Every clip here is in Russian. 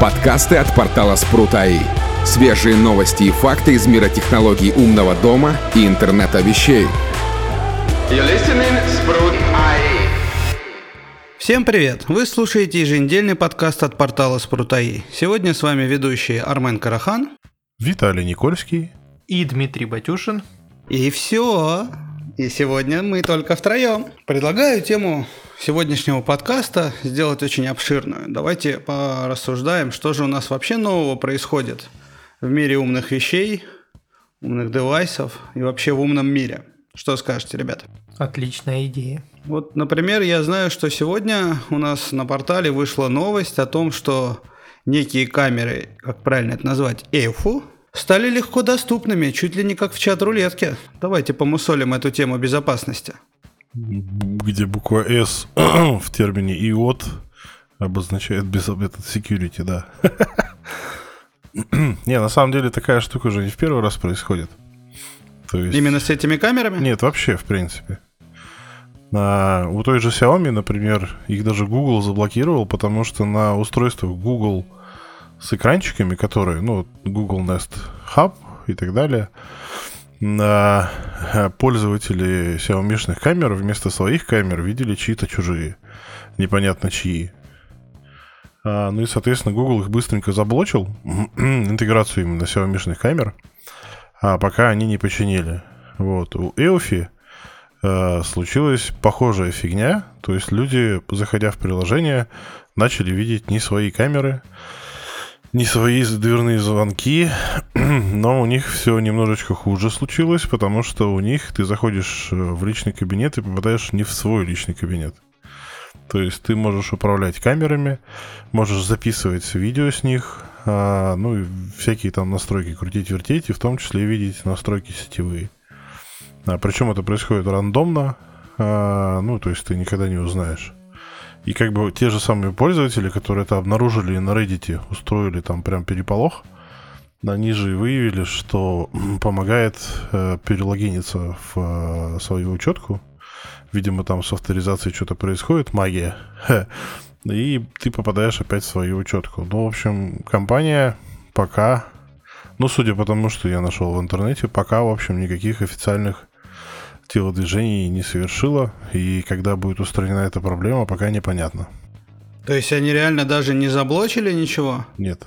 Подкасты от портала Спрут.АИ. Свежие новости и факты из мира технологий умного дома и интернета вещей. Всем привет! Вы слушаете еженедельный подкаст от портала Спрут.АИ. Сегодня с вами ведущие Армен Карахан, Виталий Никольский и Дмитрий Батюшин. И все. И сегодня мы только втроем. Предлагаю тему сегодняшнего подкаста сделать очень обширную. Давайте порассуждаем, что же у нас вообще нового происходит в мире умных вещей, умных девайсов и вообще в умном мире. Что скажете, ребята? Отличная идея. Вот, например, я знаю, что сегодня у нас на портале вышла новость о том, что некие камеры, как правильно это назвать, EFU, стали легко доступными, чуть ли не как в чат-рулетке. Давайте помусолим эту тему безопасности. Где буква S в термине IOT обозначает без этот security, да. не, на самом деле такая штука уже не в первый раз происходит. То есть... Именно с этими камерами? Нет, вообще, в принципе. На, у той же Xiaomi, например, их даже Google заблокировал, потому что на устройствах Google с экранчиками, которые, ну, Google Nest Hub и так далее, на пользователи Xiaomi камер вместо своих камер видели чьи-то чужие. Непонятно чьи. А, ну и, соответственно, Google их быстренько заблочил, интеграцию именно Xiaomi камер, а пока они не починили. Вот. У Eofi э, случилась похожая фигня, то есть люди, заходя в приложение, начали видеть не свои камеры, не свои дверные звонки, но у них все немножечко хуже случилось, потому что у них ты заходишь э, в личный кабинет и попадаешь не в свой личный кабинет. То есть ты можешь управлять камерами, можешь записывать видео с них, а, ну и всякие там настройки крутить-вертеть, и в том числе видеть настройки сетевые. А, причем это происходит рандомно, а, ну то есть ты никогда не узнаешь. И как бы те же самые пользователи, которые это обнаружили на Reddit, устроили там прям переполох, они же выявили, что помогает э, перелогиниться в э, свою учетку. Видимо, там с авторизацией что-то происходит, магия. И ты попадаешь опять в свою учетку. Ну, в общем, компания пока, ну, судя по тому, что я нашел в интернете, пока, в общем, никаких официальных телодвижений не совершила, и когда будет устранена эта проблема, пока непонятно. То есть они реально даже не заблочили ничего? Нет.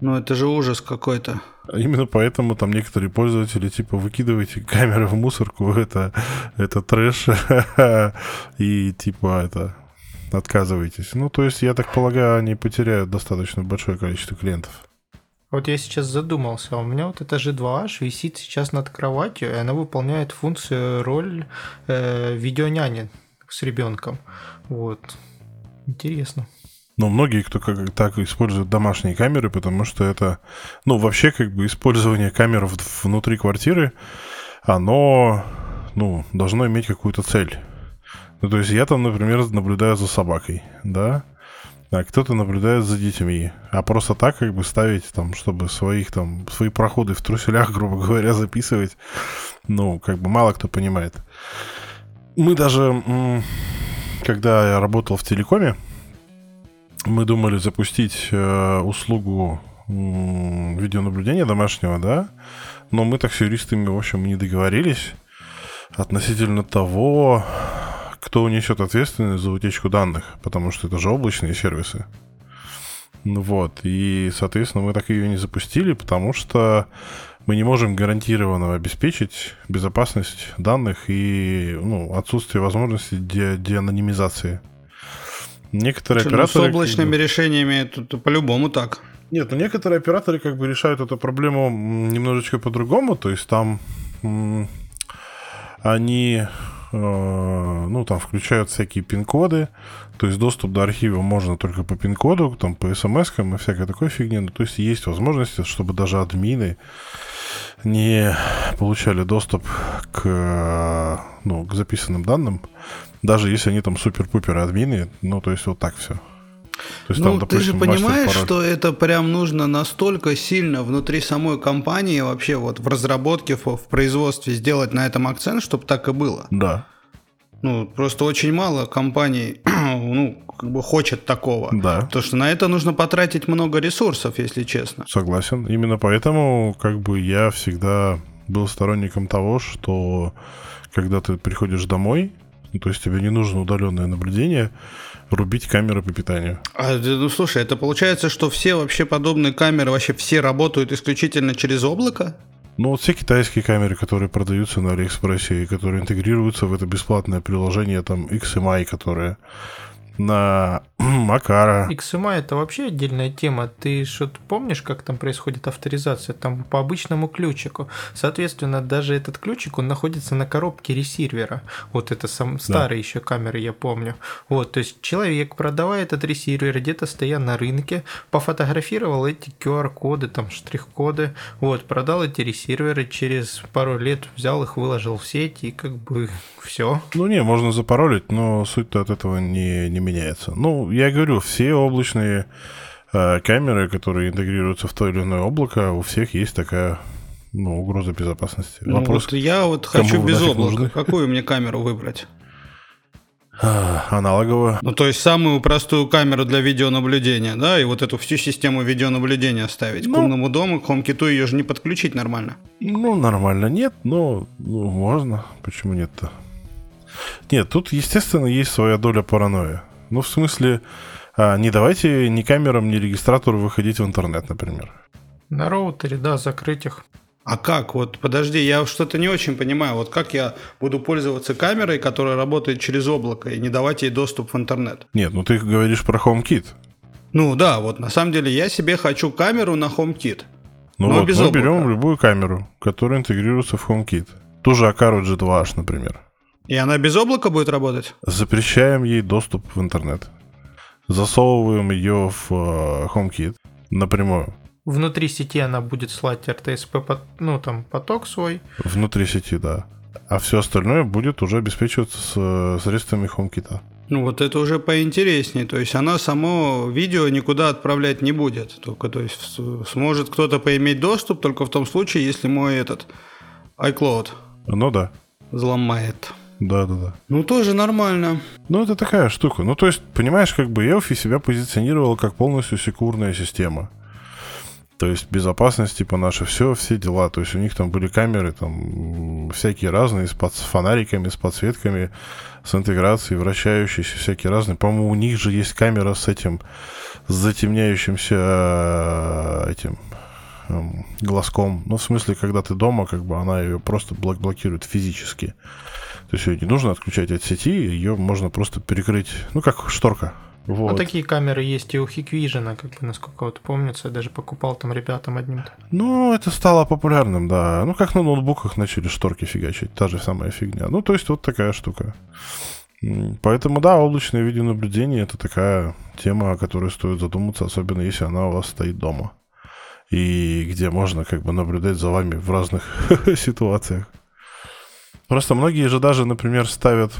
Ну это же ужас какой-то. Именно поэтому там некоторые пользователи типа выкидывайте камеры в мусорку, это, это трэш, и типа это отказывайтесь. Ну, то есть, я так полагаю, они потеряют достаточно большое количество клиентов. Вот я сейчас задумался, у меня вот эта G2H висит сейчас над кроватью, и она выполняет функцию роль э, видеоняни с ребенком. Вот. Интересно. Но многие, кто как, так используют домашние камеры, потому что это, ну, вообще, как бы, использование камер внутри квартиры, оно, ну, должно иметь какую-то цель. Ну, то есть я там, например, наблюдаю за собакой, да, а кто-то наблюдает за детьми. А просто так как бы ставить там, чтобы своих там, свои проходы в труселях, грубо говоря, записывать, ну, как бы мало кто понимает. Мы даже, когда я работал в телекоме, мы думали запустить э, услугу видеонаблюдения домашнего, да, но мы так с юристами, в общем, не договорились относительно того, кто унесет ответственность за утечку данных, потому что это же облачные сервисы. Вот, и, соответственно, мы так ее не запустили, потому что мы не можем гарантированно обеспечить безопасность данных и ну, отсутствие возможности де- деанонимизации. Некоторые Что, операторы... Ну, с облачными как решениями тут по-любому так. Нет, ну некоторые операторы как бы решают эту проблему немножечко по-другому, то есть там они ну, там включают всякие пин-коды, то есть доступ до архива можно только по пин-коду, там, по смс и всякой такой фигне, ну, то есть есть возможность, чтобы даже админы не получали доступ к, ну, к записанным данным, даже если они там супер-пупер админы, ну, то есть вот так все. То есть, ну, там, допустим, ты же понимаешь, что это прям нужно настолько сильно внутри самой компании, вообще вот в разработке, в, в производстве сделать на этом акцент, чтобы так и было. Да. Ну, просто очень мало компаний, ну, как бы хочет такого. Да. Потому что на это нужно потратить много ресурсов, если честно. Согласен. Именно поэтому как бы я всегда был сторонником того, что когда ты приходишь домой, то есть тебе не нужно удаленное наблюдение, рубить камеры по питанию. А, ну слушай, это получается, что все вообще подобные камеры, вообще все работают исключительно через облако? Ну, вот все китайские камеры, которые продаются на Алиэкспрессе и которые интегрируются в это бесплатное приложение, там, XMI, которое на Макара. XMI это вообще отдельная тема. Ты что-то помнишь, как там происходит авторизация? Там по обычному ключику. Соответственно, даже этот ключик, он находится на коробке ресивера. Вот это сам старые да. еще камеры, я помню. Вот, то есть человек, продавая этот ресивер, где-то стоя на рынке, пофотографировал эти QR-коды, там штрих-коды, вот, продал эти ресиверы, через пару лет взял их, выложил в сеть и как бы все. Ну не, можно запаролить, но суть-то от этого не, не меняется. Ну, я говорю, все облачные э, камеры, которые интегрируются в то или иное облако, у всех есть такая ну, угроза безопасности. Ну, Вопрос, вот я вот хочу без облака. Нужны? Какую мне камеру выбрать? А, аналоговую. Ну, то есть самую простую камеру для видеонаблюдения, да, и вот эту всю систему видеонаблюдения оставить. Ну, к умному дому, к HomeKit ее же не подключить нормально. Ну, нормально нет, но ну, можно. Почему нет-то? Нет, тут, естественно, есть своя доля паранойи. Ну, в смысле, а, не давайте ни камерам, ни регистратору выходить в интернет, например. На роутере, да, закрыть их. А как? Вот подожди, я что-то не очень понимаю. Вот как я буду пользоваться камерой, которая работает через облако, и не давать ей доступ в интернет? Нет, ну ты говоришь про HomeKit. Ну да, вот на самом деле я себе хочу камеру на HomeKit. Ну вот, без мы облака. берем любую камеру, которая интегрируется в HomeKit. Ту же Akaru G2H, например. И она без облака будет работать? Запрещаем ей доступ в интернет. Засовываем ее в э, HomeKit напрямую. Внутри сети она будет слать RTSP, ну там поток свой. Внутри сети, да. А все остальное будет уже обеспечиваться с э, средствами HomeKit. Ну вот это уже поинтереснее. То есть она само видео никуда отправлять не будет. Только то есть сможет кто-то поиметь доступ только в том случае, если мой этот iCloud ну да. взломает. Да, да, да. Ну, тоже нормально. Ну, это такая штука. Ну, то есть, понимаешь, как бы Elfi себя позиционировал как полностью секурная система. То есть безопасность, типа наше все, все дела. То есть у них там были камеры там всякие разные, с, под, с фонариками, с подсветками, с интеграцией, вращающиеся, всякие разные. По-моему, у них же есть камера с этим, с затемняющимся э, этим эм, глазком. Ну, в смысле, когда ты дома, как бы она ее просто блок блокирует физически. То есть ее не нужно отключать от сети, ее можно просто перекрыть, ну, как шторка. Вот. Ну, такие камеры есть и у Hikvision, как бы, насколько вот помнится, я даже покупал там ребятам одним-то. Ну, это стало популярным, да. Ну, как на ноутбуках начали шторки фигачить, та же самая фигня. Ну, то есть вот такая штука. Поэтому, да, облачное видеонаблюдение – это такая тема, о которой стоит задуматься, особенно если она у вас стоит дома. И где можно как бы наблюдать за вами в разных ситуациях. Просто многие же даже, например, ставят,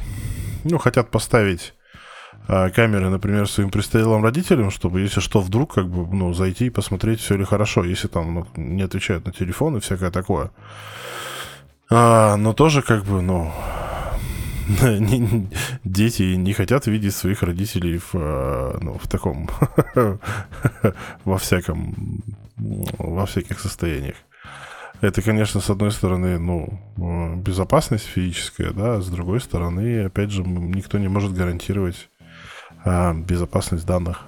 ну, хотят поставить а, камеры, например, своим престарелым родителям, чтобы, если что, вдруг, как бы, ну, зайти и посмотреть, все ли хорошо, если там ну, не отвечают на телефон и всякое такое. А, но тоже, как бы, ну, дети не хотят видеть своих родителей в, а, ну, в таком, во всяком, во всяких состояниях. Это, конечно, с одной стороны, ну, э, безопасность физическая, да, с другой стороны, опять же, никто не может гарантировать а, безопасность данных.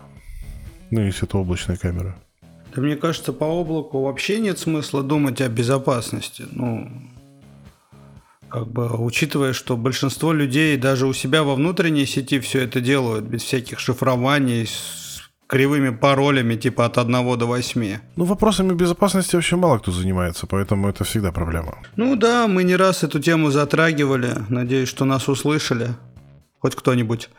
Ну, если это облачная камера. Да мне кажется, по облаку вообще нет смысла думать о безопасности. Ну, как бы учитывая, что большинство людей даже у себя во внутренней сети все это делают без всяких шифрований, кривыми паролями типа от 1 до 8. Ну, вопросами безопасности вообще мало кто занимается, поэтому это всегда проблема. Ну да, мы не раз эту тему затрагивали. Надеюсь, что нас услышали. Хоть кто-нибудь.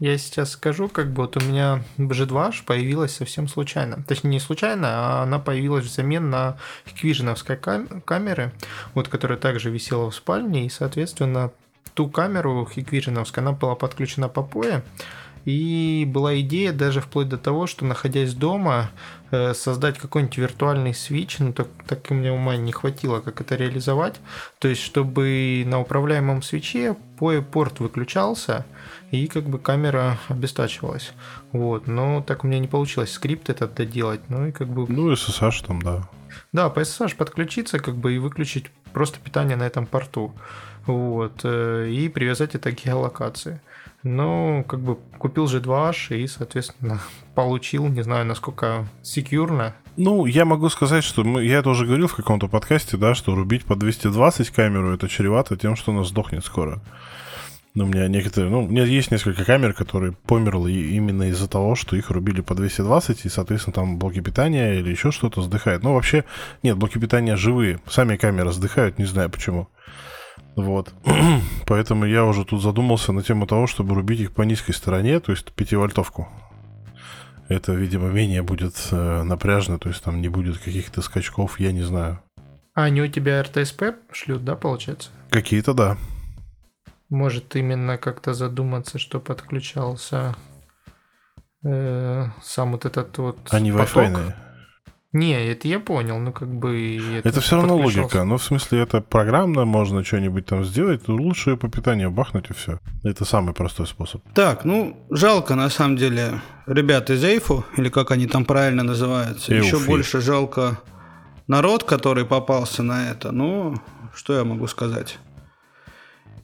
Я сейчас скажу, как бы вот у меня G2H появилась совсем случайно. Точнее, не случайно, а она появилась взамен на хиквиженовской кам- камеры, вот, которая также висела в спальне, и, соответственно, ту камеру хиквиженовскую, она была подключена по POE, И была идея даже вплоть до того, что находясь дома, э, создать какой-нибудь виртуальный свич, но так, так и мне ума не хватило, как это реализовать. То есть, чтобы на управляемом свече порт выключался, и как бы камера обестачивалась. Вот, но так у меня не получилось скрипт этот доделать, ну и как бы... Ну, SSH там, да. Да, по SSH подключиться как бы и выключить просто питание на этом порту. Вот, э, и привязать это к геолокации. Ну, как бы купил же 2H и, соответственно, получил, не знаю, насколько секьюрно. Ну, я могу сказать, что мы, я это уже говорил в каком-то подкасте, да, что рубить по 220 камеру это чревато тем, что она сдохнет скоро. Ну, у меня некоторые, ну, у меня есть несколько камер, которые померли именно из-за того, что их рубили по 220, и, соответственно, там блоки питания или еще что-то сдыхает. Ну, вообще, нет, блоки питания живые. Сами камеры сдыхают, не знаю почему. Вот. Поэтому я уже тут задумался на тему того, чтобы рубить их по низкой стороне, то есть 5-вольтовку. Это, видимо, менее будет э, напряжно, то есть там не будет каких-то скачков, я не знаю. А они у тебя РТСП шлют, да, получается? Какие-то, да. Может именно как-то задуматься, что подключался э, сам вот этот вот Они поток. Wi-Fi. Не, это я понял, ну как бы... Это все равно логика. Ну, в смысле, это программно можно что-нибудь там сделать, то лучше по питанию бахнуть и все. Это самый простой способ. Так, ну, жалко на самом деле ребят из Эйфу, или как они там правильно называются. Эйфи. Еще больше жалко народ, который попался на это. Ну, что я могу сказать?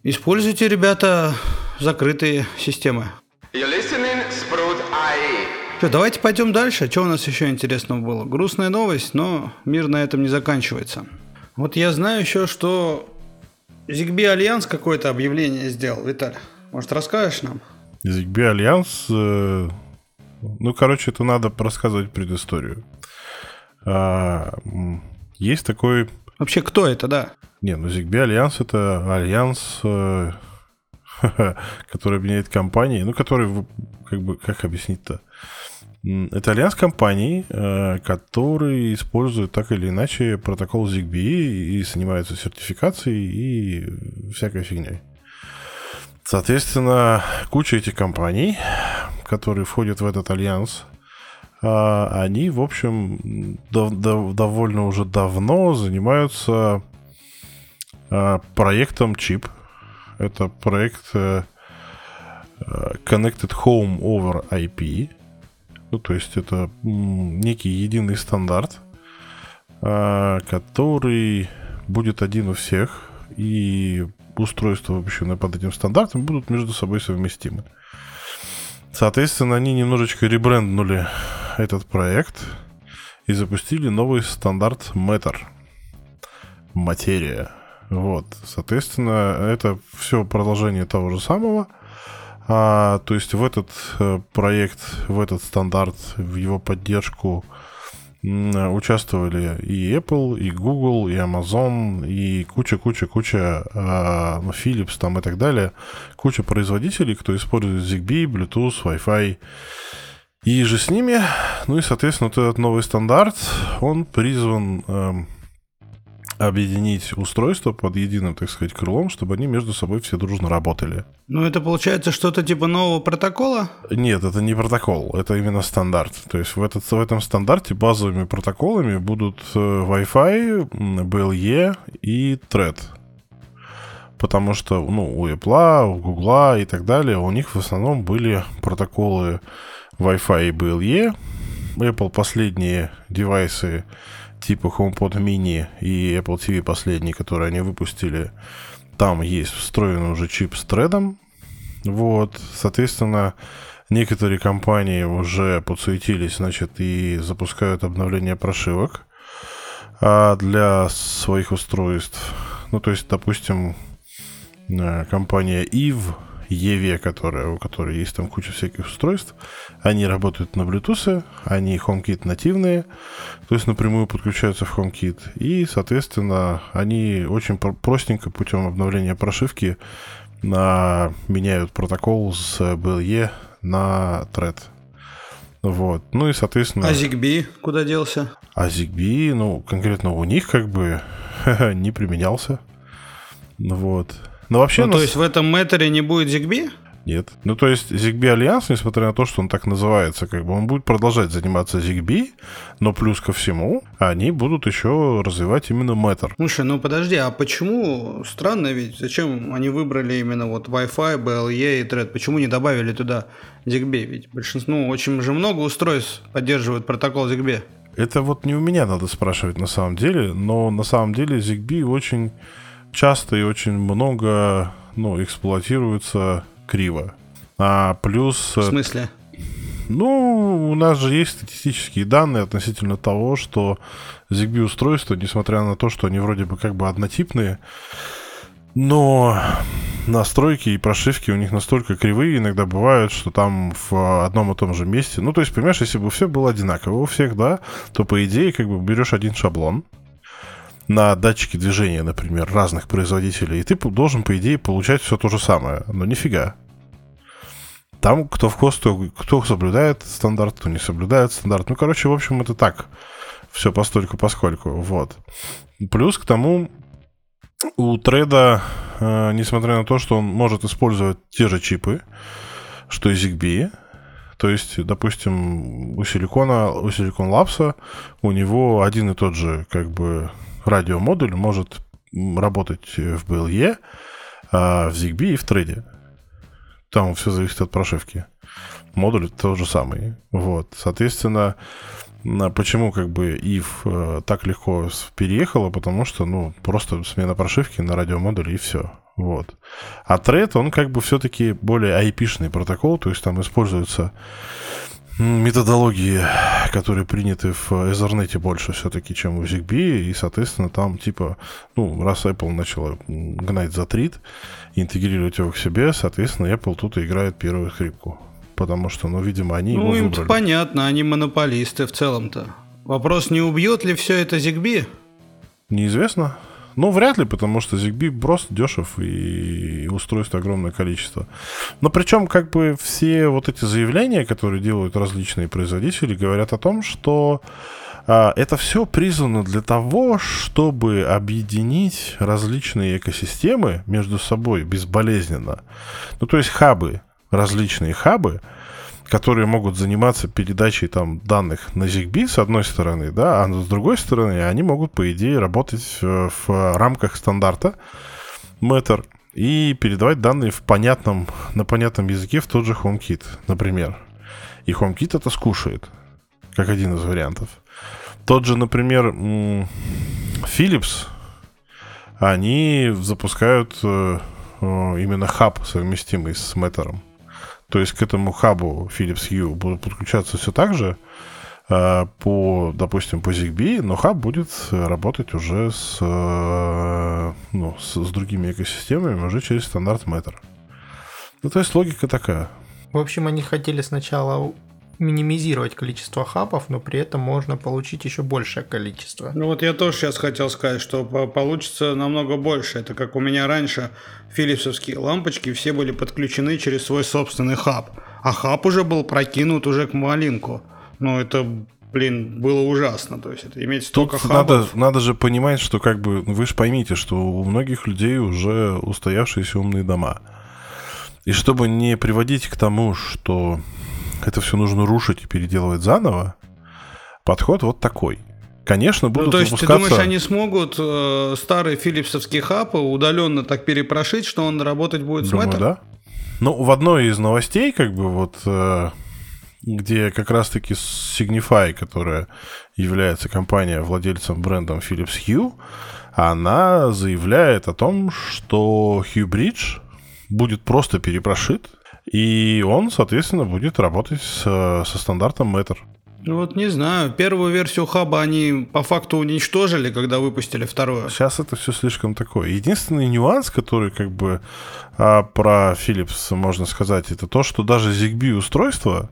Используйте, ребята, закрытые системы. You're listening Sprout IE. Все, давайте пойдем дальше. Что у нас еще интересного было? Грустная новость, но мир на этом не заканчивается. Вот я знаю еще, что Zigbee Альянс какое-то объявление сделал. Виталь, может, расскажешь нам? ZigBee Альянс... э, ну, короче, это надо рассказывать предысторию. А, есть такой... Вообще, кто это, да? Не, ну ZigBee Альянс это альянс, э, который объединяет компании, ну, который, как бы, как объяснить-то? Это альянс компаний, э, которые используют так или иначе протокол ZigBee и занимаются сертификацией и всякой фигней. Соответственно, куча этих компаний, которые входят в этот альянс, а, они, в общем, дов- дов- довольно уже давно занимаются а, проектом Chip. Это проект э, э, Connected Home over IP. Ну, то есть это некий единый стандарт, а, который будет один у всех, и устройства, выпущенные под этим стандартом, будут между собой совместимы. Соответственно, они немножечко ребренднули этот проект и запустили новый стандарт Matter. Материя. Вот. Соответственно, это все продолжение того же самого. А, то есть в этот э, проект, в этот стандарт, в его поддержку участвовали и Apple, и Google, и Amazon, и куча-куча-куча, а, ну, Philips там и так далее. Куча производителей, кто использует ZigBee, Bluetooth, Wi-Fi. И же с ними, ну и, соответственно, вот этот новый стандарт, он призван эм, объединить устройства под единым, так сказать, крылом, чтобы они между собой все дружно работали. Ну, это получается что-то типа нового протокола? Нет, это не протокол, это именно стандарт. То есть в, этот, в этом стандарте базовыми протоколами будут э, Wi-Fi, BLE и Thread. Потому что ну, у Apple, у Google и так далее, у них в основном были протоколы Wi-Fi и BLE. Apple последние девайсы типа HomePod mini и Apple TV последние, которые они выпустили, там есть встроенный уже чип с тредом. Вот, соответственно, некоторые компании уже подсуетились, значит, и запускают обновление прошивок а для своих устройств. Ну, то есть, допустим, э, компания Eve, EVE, которая, у которой есть там куча всяких устройств, они работают на Bluetooth, они HomeKit нативные, то есть напрямую подключаются в HomeKit. И, соответственно, они очень про- простенько путем обновления прошивки на, меняют протокол с BLE на Thread. Вот. Ну и, соответственно... А Zigbee куда делся? А ZigBee, ну, конкретно у них как бы не применялся. Вот. Но вообще... Ну, нас- то есть в этом метре не будет Zigbee? Нет. Ну, то есть ZigBee Альянс, несмотря на то, что он так называется, как бы он будет продолжать заниматься ZigBee, но плюс ко всему они будут еще развивать именно Matter. Слушай, ну подожди, а почему, странно ведь, зачем они выбрали именно вот Wi-Fi, BLE и Thread, почему не добавили туда ZigBee? Ведь большинство, ну, очень же много устройств поддерживают протокол ZigBee. Это вот не у меня надо спрашивать на самом деле, но на самом деле ZigBee очень часто и очень много ну, эксплуатируется криво. А плюс... В смысле? Ну, у нас же есть статистические данные относительно того, что ZigBee устройства, несмотря на то, что они вроде бы как бы однотипные, но настройки и прошивки у них настолько кривые иногда бывают, что там в одном и том же месте... Ну, то есть, понимаешь, если бы все было одинаково у всех, да, то, по идее, как бы берешь один шаблон, на датчики движения, например, разных производителей, и ты должен, по идее, получать все то же самое. Но нифига. Там кто в кто, кто соблюдает стандарт, кто не соблюдает стандарт. Ну, короче, в общем, это так. Все постольку поскольку. Вот. Плюс к тому, у треда, э, несмотря на то, что он может использовать те же чипы, что и ZigBee, то есть, допустим, у силикона, у Silicon Labs у него один и тот же, как бы, радиомодуль может работать в BLE, а в ZigBee и в треде. Там все зависит от прошивки. Модуль тот же самый. Вот. Соответственно, почему как бы if э, так легко переехала, потому что, ну, просто смена прошивки на радиомодуле и все. Вот. А Thread, он как бы все-таки более IP-шный протокол, то есть там используется методологии, которые приняты в Ethernet больше все-таки, чем в ZigBee, и, соответственно, там, типа, ну, раз Apple начала гнать за трит, интегрировать его к себе, соответственно, Apple тут и играет первую скрипку. Потому что, ну, видимо, они ну, его им понятно, они монополисты в целом-то. Вопрос, не убьет ли все это ZigBee? Неизвестно. Ну, вряд ли, потому что ZigBee просто дешев и устройств огромное количество. Но причем, как бы, все вот эти заявления, которые делают различные производители, говорят о том, что а, это все призвано для того, чтобы объединить различные экосистемы между собой безболезненно. Ну, то есть хабы, различные хабы, которые могут заниматься передачей там данных на ZigBee с одной стороны, да, а с другой стороны они могут, по идее, работать в, в рамках стандарта Matter и передавать данные в понятном, на понятном языке в тот же HomeKit, например. И HomeKit это скушает, как один из вариантов. Тот же, например, Philips, они запускают э, именно хаб, совместимый с Matter. То есть к этому хабу Philips Hue будут подключаться все так же, э, по, допустим, по ZigBee, но хаб будет работать уже с, э, ну, с, с другими экосистемами уже через стандарт Matter. Ну, то есть логика такая. В общем, они хотели сначала минимизировать количество хабов, но при этом можно получить еще большее количество. Ну вот я тоже сейчас хотел сказать, что получится намного больше. Это как у меня раньше филипсовские лампочки все были подключены через свой собственный хаб. А хаб уже был прокинут уже к малинке. Ну это блин, было ужасно. То есть это иметь столько Тут хабов. Надо, надо же понимать, что как бы вы же поймите, что у многих людей уже устоявшиеся умные дома. И чтобы не приводить к тому, что это все нужно рушить и переделывать заново, подход вот такой. Конечно, будут ну, то есть выпускаться... ты думаешь, они смогут э, старый филипсовский хаб удаленно так перепрошить, что он работать будет Думаю, с Matter? да. Ну, в одной из новостей, как бы вот, э, где как раз-таки Signify, которая является компания владельцем брендом Philips Hue, она заявляет о том, что Hue Bridge будет просто перепрошит и он, соответственно, будет работать с, со стандартом Matter. Вот не знаю, первую версию хаба они по факту уничтожили, когда выпустили вторую. Сейчас это все слишком такое. Единственный нюанс, который как бы а, про Philips можно сказать, это то, что даже ZigBee устройство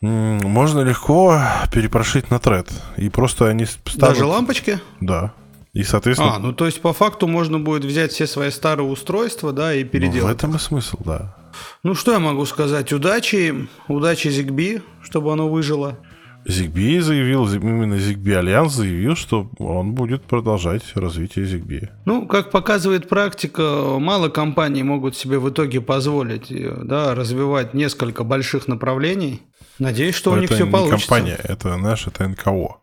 можно легко перепрошить на тред. И просто они ставят... Даже лампочки? Да. И, соответственно... А, ну то есть по факту можно будет взять все свои старые устройства, да, и переделать. Ну, в этом и смысл, да. Ну, что я могу сказать? Удачи, удачи Зигби, чтобы оно выжило. ZigBee заявил, именно ZigBee Альянс заявил, что он будет продолжать развитие ZigBee. Ну, как показывает практика, мало компаний могут себе в итоге позволить да, развивать несколько больших направлений. Надеюсь, что Но у них это все не получится. компания, это наш, это НКО.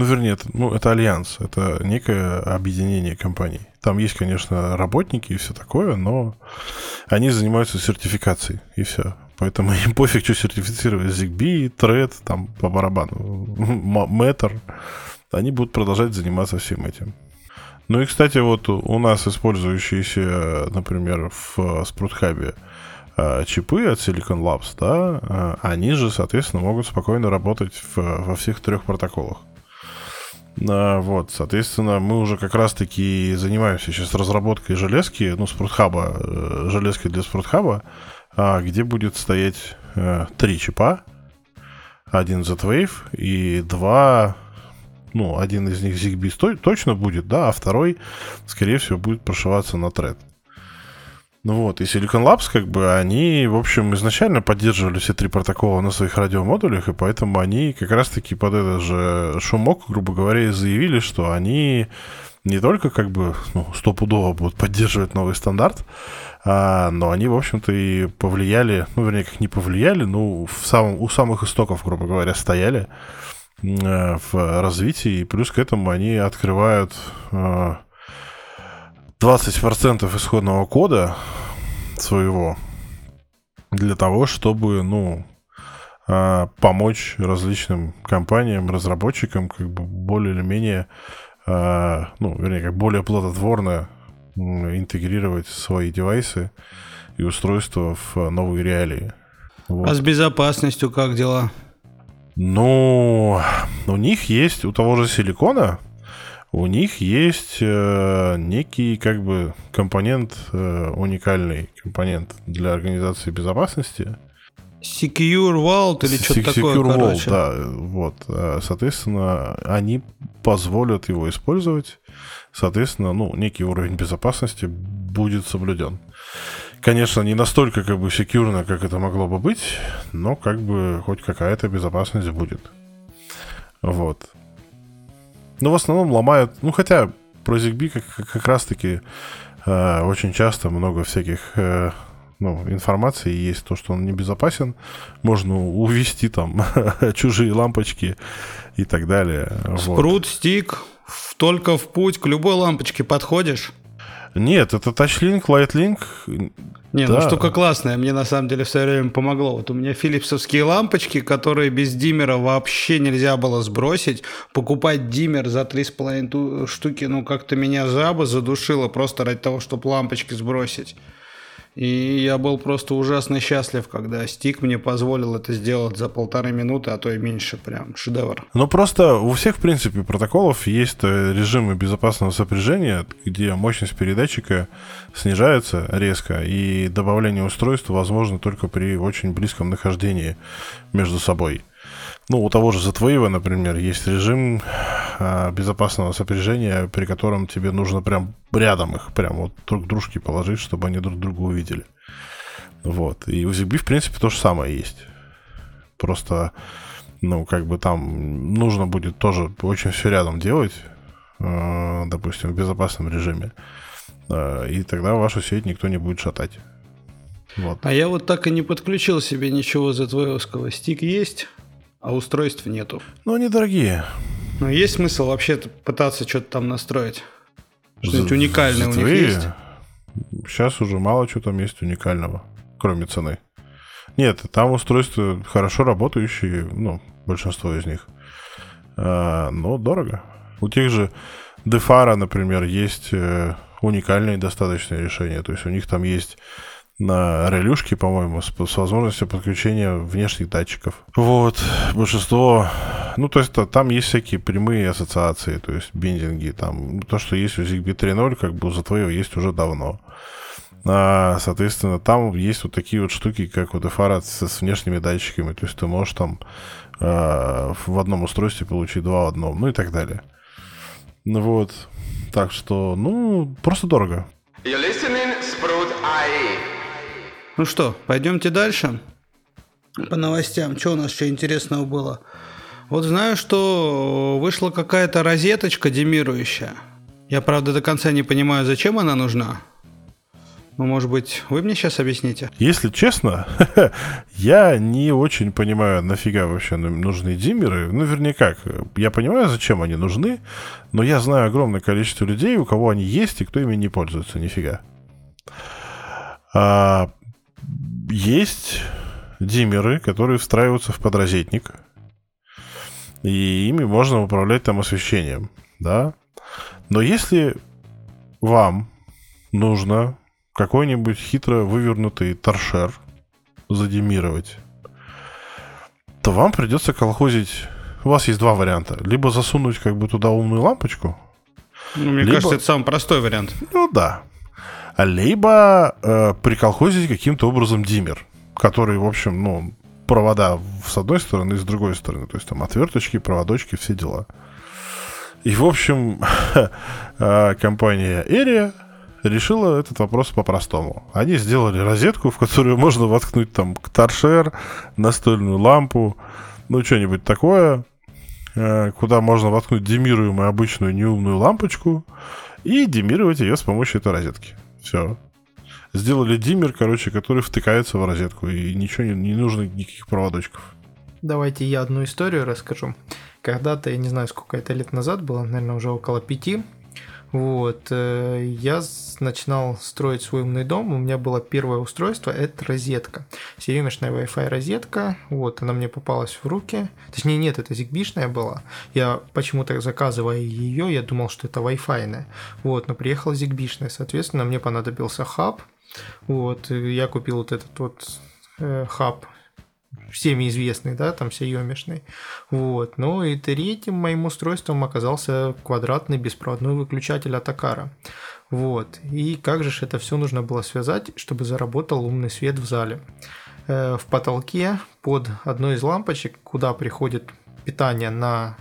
Ну, вернее, это, ну, это альянс, это некое объединение компаний. Там есть, конечно, работники и все такое, но они занимаются сертификацией, и все. Поэтому им пофиг, что сертифицировать ZigBee, Thread, там по барабану, Matter. Они будут продолжать заниматься всем этим. Ну и, кстати, вот у нас использующиеся, например, в SproutHub чипы от Silicon Labs, да, они же, соответственно, могут спокойно работать в, во всех трех протоколах. Вот, соответственно, мы уже как раз-таки занимаемся сейчас разработкой железки, ну, спортхаба, железки для спортхаба, где будет стоять э, три чипа. Один Z-Wave и два... Ну, один из них ZigBee точно будет, да, а второй, скорее всего, будет прошиваться на Thread. Ну вот, и Silicon Labs, как бы, они, в общем, изначально поддерживали все три протокола на своих радиомодулях, и поэтому они как раз-таки под этот же шумок, грубо говоря, заявили, что они не только, как бы, ну, стопудово будут поддерживать новый стандарт, а, но они, в общем-то, и повлияли, ну, вернее, как не повлияли, ну, в самом, у самых истоков, грубо говоря, стояли э, в развитии, и плюс к этому они открывают... Э, 20% исходного кода своего для того, чтобы, ну, а, помочь различным компаниям, разработчикам как бы более или менее, а, ну, вернее, как более плодотворно интегрировать свои девайсы и устройства в новые реалии. Вот. А с безопасностью как дела? Ну, у них есть, у того же силикона, у них есть э, некий как бы компонент, э, уникальный компонент для организации безопасности. Secure Vault или что-то такое, Secure Vault, да, вот. Э, соответственно, они позволят его использовать. Соответственно, ну, некий уровень безопасности будет соблюден. Конечно, не настолько как бы секьюрно, как это могло бы быть, но как бы хоть какая-то безопасность будет. Вот. Но в основном ломают, ну хотя про ZigBee как, как раз-таки э, очень часто много всяких э, ну, информации есть, то, что он небезопасен, можно увести там чужие лампочки и так далее. Спрут, вот. стик, только в путь, к любой лампочке подходишь. Нет, это TouchLink, LightLink. Не, ну, да. ну штука классная, мне на самом деле все время помогло. Вот у меня филипсовские лампочки, которые без диммера вообще нельзя было сбросить. Покупать диммер за 3,5 штуки, ну как-то меня жаба задушила просто ради того, чтобы лампочки сбросить. И я был просто ужасно счастлив, когда Стик мне позволил это сделать за полторы минуты, а то и меньше. Прям шедевр. Ну, просто у всех, в принципе, протоколов есть э, режимы безопасного сопряжения, где мощность передатчика снижается резко, и добавление устройства возможно только при очень близком нахождении между собой. Ну, у того же Z-Wave, например, есть режим а, безопасного сопряжения, при котором тебе нужно прям рядом их, прям вот друг к дружке положить, чтобы они друг друга увидели. Вот. И у ZigBee, в принципе, то же самое есть. Просто, ну, как бы там нужно будет тоже очень все рядом делать, э, допустим, в безопасном режиме. Э, и тогда вашу сеть никто не будет шатать. Вот. А я вот так и не подключил себе ничего за твоевского. Стик есть, а устройств нету. Ну, они дорогие. Но есть смысл вообще пытаться что-то там настроить? Что-нибудь уникальное у них есть? Сейчас уже мало чего там есть уникального, кроме цены. Нет, там устройства хорошо работающие, ну, большинство из них. А, но дорого. У тех же Defara, например, есть э, уникальные достаточные решения. То есть у них там есть на релюшке, по-моему, с, с возможностью подключения внешних датчиков. Вот, большинство... Ну, то есть там есть всякие прямые ассоциации, то есть бендинги, там, то, что есть у ZigBee 3.0, как бы за твоего есть уже давно. А, соответственно, там есть вот такие вот штуки, как у DFR с, с внешними датчиками, то есть ты можешь там а, в одном устройстве получить два в одном, ну и так далее. Ну вот, так что, ну, просто дорого. You're listening, Sprout IE. Ну что, пойдемте дальше. По новостям, что у нас еще интересного было? Вот знаю, что вышла какая-то розеточка демирующая. Я, правда, до конца не понимаю, зачем она нужна. Ну, может быть, вы мне сейчас объясните? Если честно, я не очень понимаю, нафига вообще нужны диммеры. Ну, вернее, как. Я понимаю, зачем они нужны, но я знаю огромное количество людей, у кого они есть и кто ими не пользуется. Нифига. А, есть диммеры, которые встраиваются в подрозетник, и ими можно управлять там освещением, да. Но если вам нужно какой-нибудь хитро вывернутый торшер задемировать, то вам придется колхозить... У вас есть два варианта. Либо засунуть как бы туда умную лампочку. Ну, мне либо... кажется, это самый простой вариант. Ну да. Либо э, приколхозить каким-то образом диммер, который, в общем, ну, провода с одной стороны и с другой стороны. То есть там отверточки, проводочки, все дела. И, в общем, э, компания Area решила этот вопрос по-простому. Они сделали розетку, в которую можно воткнуть там торшер, настольную лампу, ну, что-нибудь такое, э, куда можно воткнуть демируемую обычную неумную лампочку и демировать ее с помощью этой розетки. Все. Сделали диммер, короче, который втыкается в розетку, и ничего не, не нужно, никаких проводочков. Давайте я одну историю расскажу. Когда-то, я не знаю, сколько это лет назад было, наверное, уже около пяти, вот, э, я начинал строить свой умный дом, у меня было первое устройство, это розетка, серемешная Wi-Fi розетка, вот, она мне попалась в руки, точнее нет, это зигбишная была, я почему-то заказывая ее, я думал, что это Wi-Fi, вот, но приехала зигбишная, соответственно, мне понадобился хаб, вот, я купил вот этот вот э, хаб всеми известный, да, там съемишный. Вот. Ну и третьим моим устройством оказался квадратный беспроводной выключатель от Акара. Вот. И как же это все нужно было связать, чтобы заработал умный свет в зале. Э, в потолке под одной из лампочек, куда приходит питание на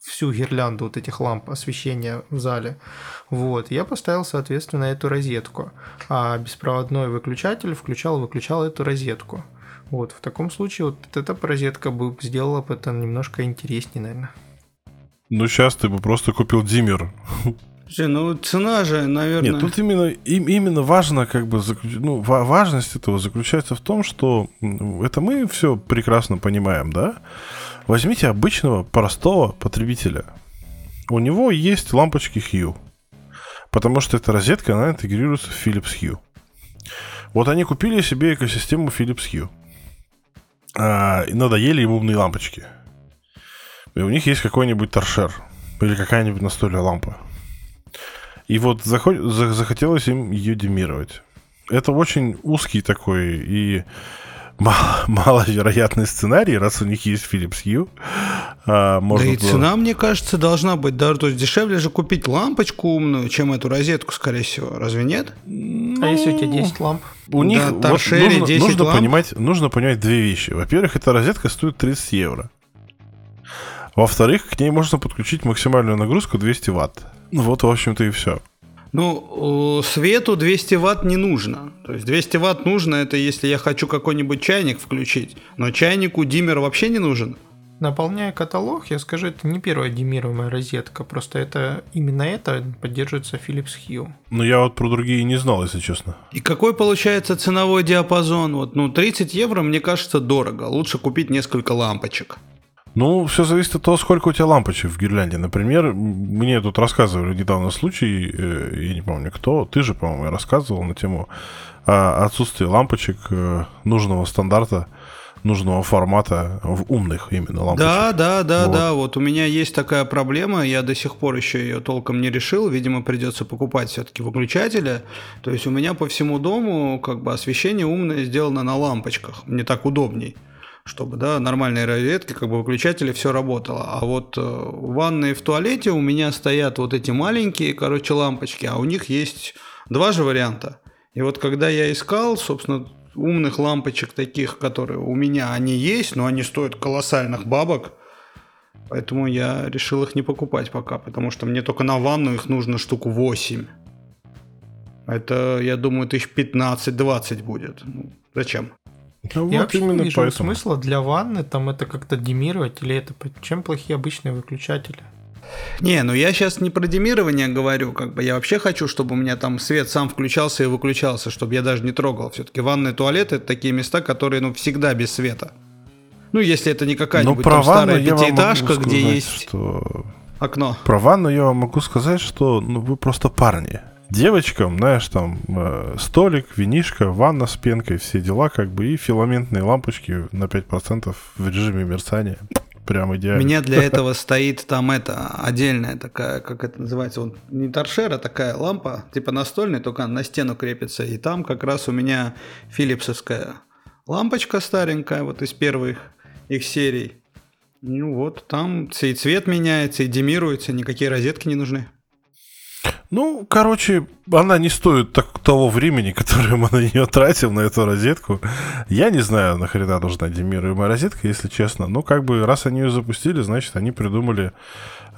всю гирлянду вот этих ламп освещения в зале. Вот, я поставил, соответственно, эту розетку. А беспроводной выключатель включал-выключал эту розетку. Вот, в таком случае вот эта розетка бы сделала бы это немножко интереснее, наверное. Ну, сейчас ты бы просто купил диммер. Слушай, ну цена же, наверное... Нет, тут именно, им, именно важно, как бы, ну, важность этого заключается в том, что это мы все прекрасно понимаем, да? Возьмите обычного, простого потребителя. У него есть лампочки Hue. Потому что эта розетка, она интегрируется в Philips Hue. Вот они купили себе экосистему Philips Hue а, надоели им умные лампочки. И у них есть какой-нибудь торшер или какая-нибудь настольная лампа. И вот заход... захотелось им ее демировать. Это очень узкий такой и мало, маловероятный сценарий, раз у них есть Philips Hue. А, да и было... цена, мне кажется, должна быть даже, то есть дешевле же купить лампочку умную, чем эту розетку, скорее всего. Разве нет? Ну... А если у тебя 10 ламп? У да, них вот нужно, 10 нужно, ламп. понимать, нужно понимать две вещи. Во-первых, эта розетка стоит 30 евро. Во-вторых, к ней можно подключить максимальную нагрузку 200 ватт. Вот, в общем-то, и все. Ну, свету 200 ватт не нужно. То есть 200 ватт нужно, это если я хочу какой-нибудь чайник включить. Но чайнику диммер вообще не нужен. Наполняя каталог, я скажу, это не первая демируемая розетка, просто это именно это поддерживается Philips Hue. Ну, я вот про другие не знал, если честно. И какой получается ценовой диапазон? Вот, ну, 30 евро, мне кажется, дорого. Лучше купить несколько лампочек. Ну, все зависит от того, сколько у тебя лампочек в гирлянде. Например, мне тут рассказывали недавно случай, э, я не помню кто, ты же, по-моему, рассказывал на тему а, отсутствия лампочек э, нужного стандарта нужного формата в умных именно лампочек. Да, да, да, вот. да. Вот у меня есть такая проблема, я до сих пор еще ее толком не решил. Видимо, придется покупать все-таки выключатели. То есть у меня по всему дому как бы освещение умное сделано на лампочках. Мне так удобней чтобы, да, нормальные розетки, как бы выключатели, все работало. А вот э, в ванной в туалете у меня стоят вот эти маленькие, короче, лампочки, а у них есть два же варианта. И вот когда я искал, собственно, умных лампочек таких, которые у меня они есть, но они стоят колоссальных бабок. Поэтому я решил их не покупать пока, потому что мне только на ванну их нужно штуку 8. Это, я думаю, тысяч 15-20 будет. Ну, зачем? Ну, я вот вообще не вижу поэтому. смысла для ванны там это как-то демировать или это чем плохие обычные выключатели? Не, ну я сейчас не про демирование говорю, как бы я вообще хочу, чтобы у меня там свет сам включался и выключался, чтобы я даже не трогал. Все-таки ванны, туалеты это такие места, которые ну всегда без света. Ну, если это не какая-нибудь ну, там старая пятиэтажка, где есть что... окно. Про ванну я вам могу сказать, что ну, вы просто парни девочкам, знаешь, там э, столик, винишка, ванна с пенкой, все дела, как бы, и филаментные лампочки на 5% в режиме мерцания. Прям идеально. У меня для этого стоит там это отдельная такая, как это называется, вот не торшер, а такая лампа, типа настольная, только на стену крепится. И там как раз у меня филипсовская лампочка старенькая, вот из первых их серий. Ну вот, там и цвет меняется, и демируется, никакие розетки не нужны. Ну, короче, она не стоит так, того времени, которое мы на нее тратим, на эту розетку. Я не знаю, нахрена нужна демируемая розетка, если честно. Но как бы раз они ее запустили, значит, они придумали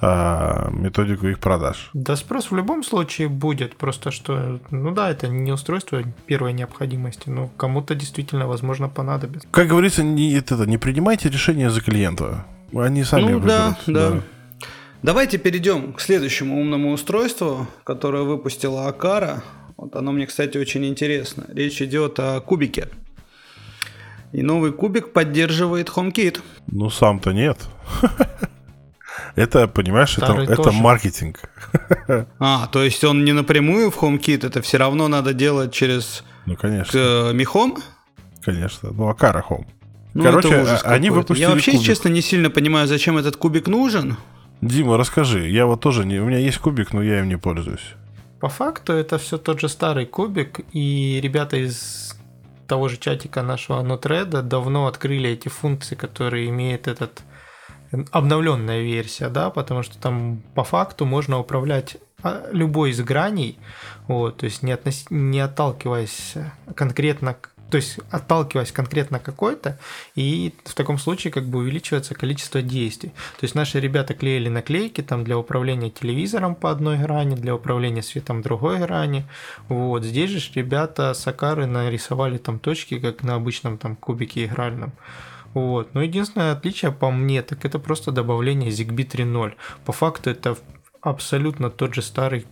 а, методику их продаж. Да спрос в любом случае будет, просто что, ну да, это не устройство первой необходимости, но кому-то действительно, возможно, понадобится. Как говорится, не, это, не принимайте решения за клиента. Они сами ну, выберут. Да, да. да. Давайте перейдем к следующему умному устройству, которое выпустила Акара. Вот оно мне, кстати, очень интересно. Речь идет о кубике. И новый кубик поддерживает HomeKit. Ну, сам-то нет. Это, понимаешь, это, это маркетинг. А, то есть он не напрямую в HomeKit, это все равно надо делать через ну, конечно. К, э, Михом? Конечно, ну Акара Home. Ну, Короче, они выпустили Я вообще, кубик. честно, не сильно понимаю, зачем этот кубик нужен. Дима, расскажи. Я вот тоже не... У меня есть кубик, но я им не пользуюсь. По факту это все тот же старый кубик, и ребята из того же чатика нашего Notred давно открыли эти функции, которые имеет этот обновленная версия, да, потому что там по факту можно управлять а, любой из граней, вот, то есть не, относ... не отталкиваясь конкретно то есть отталкиваясь конкретно какой-то, и в таком случае как бы увеличивается количество действий. То есть наши ребята клеили наклейки там для управления телевизором по одной грани, для управления светом другой грани. Вот здесь же ребята Сакары нарисовали там точки, как на обычном там кубике игральном. Вот. Но единственное отличие по мне, так это просто добавление ZigBee 3.0. По факту это абсолютно тот же старый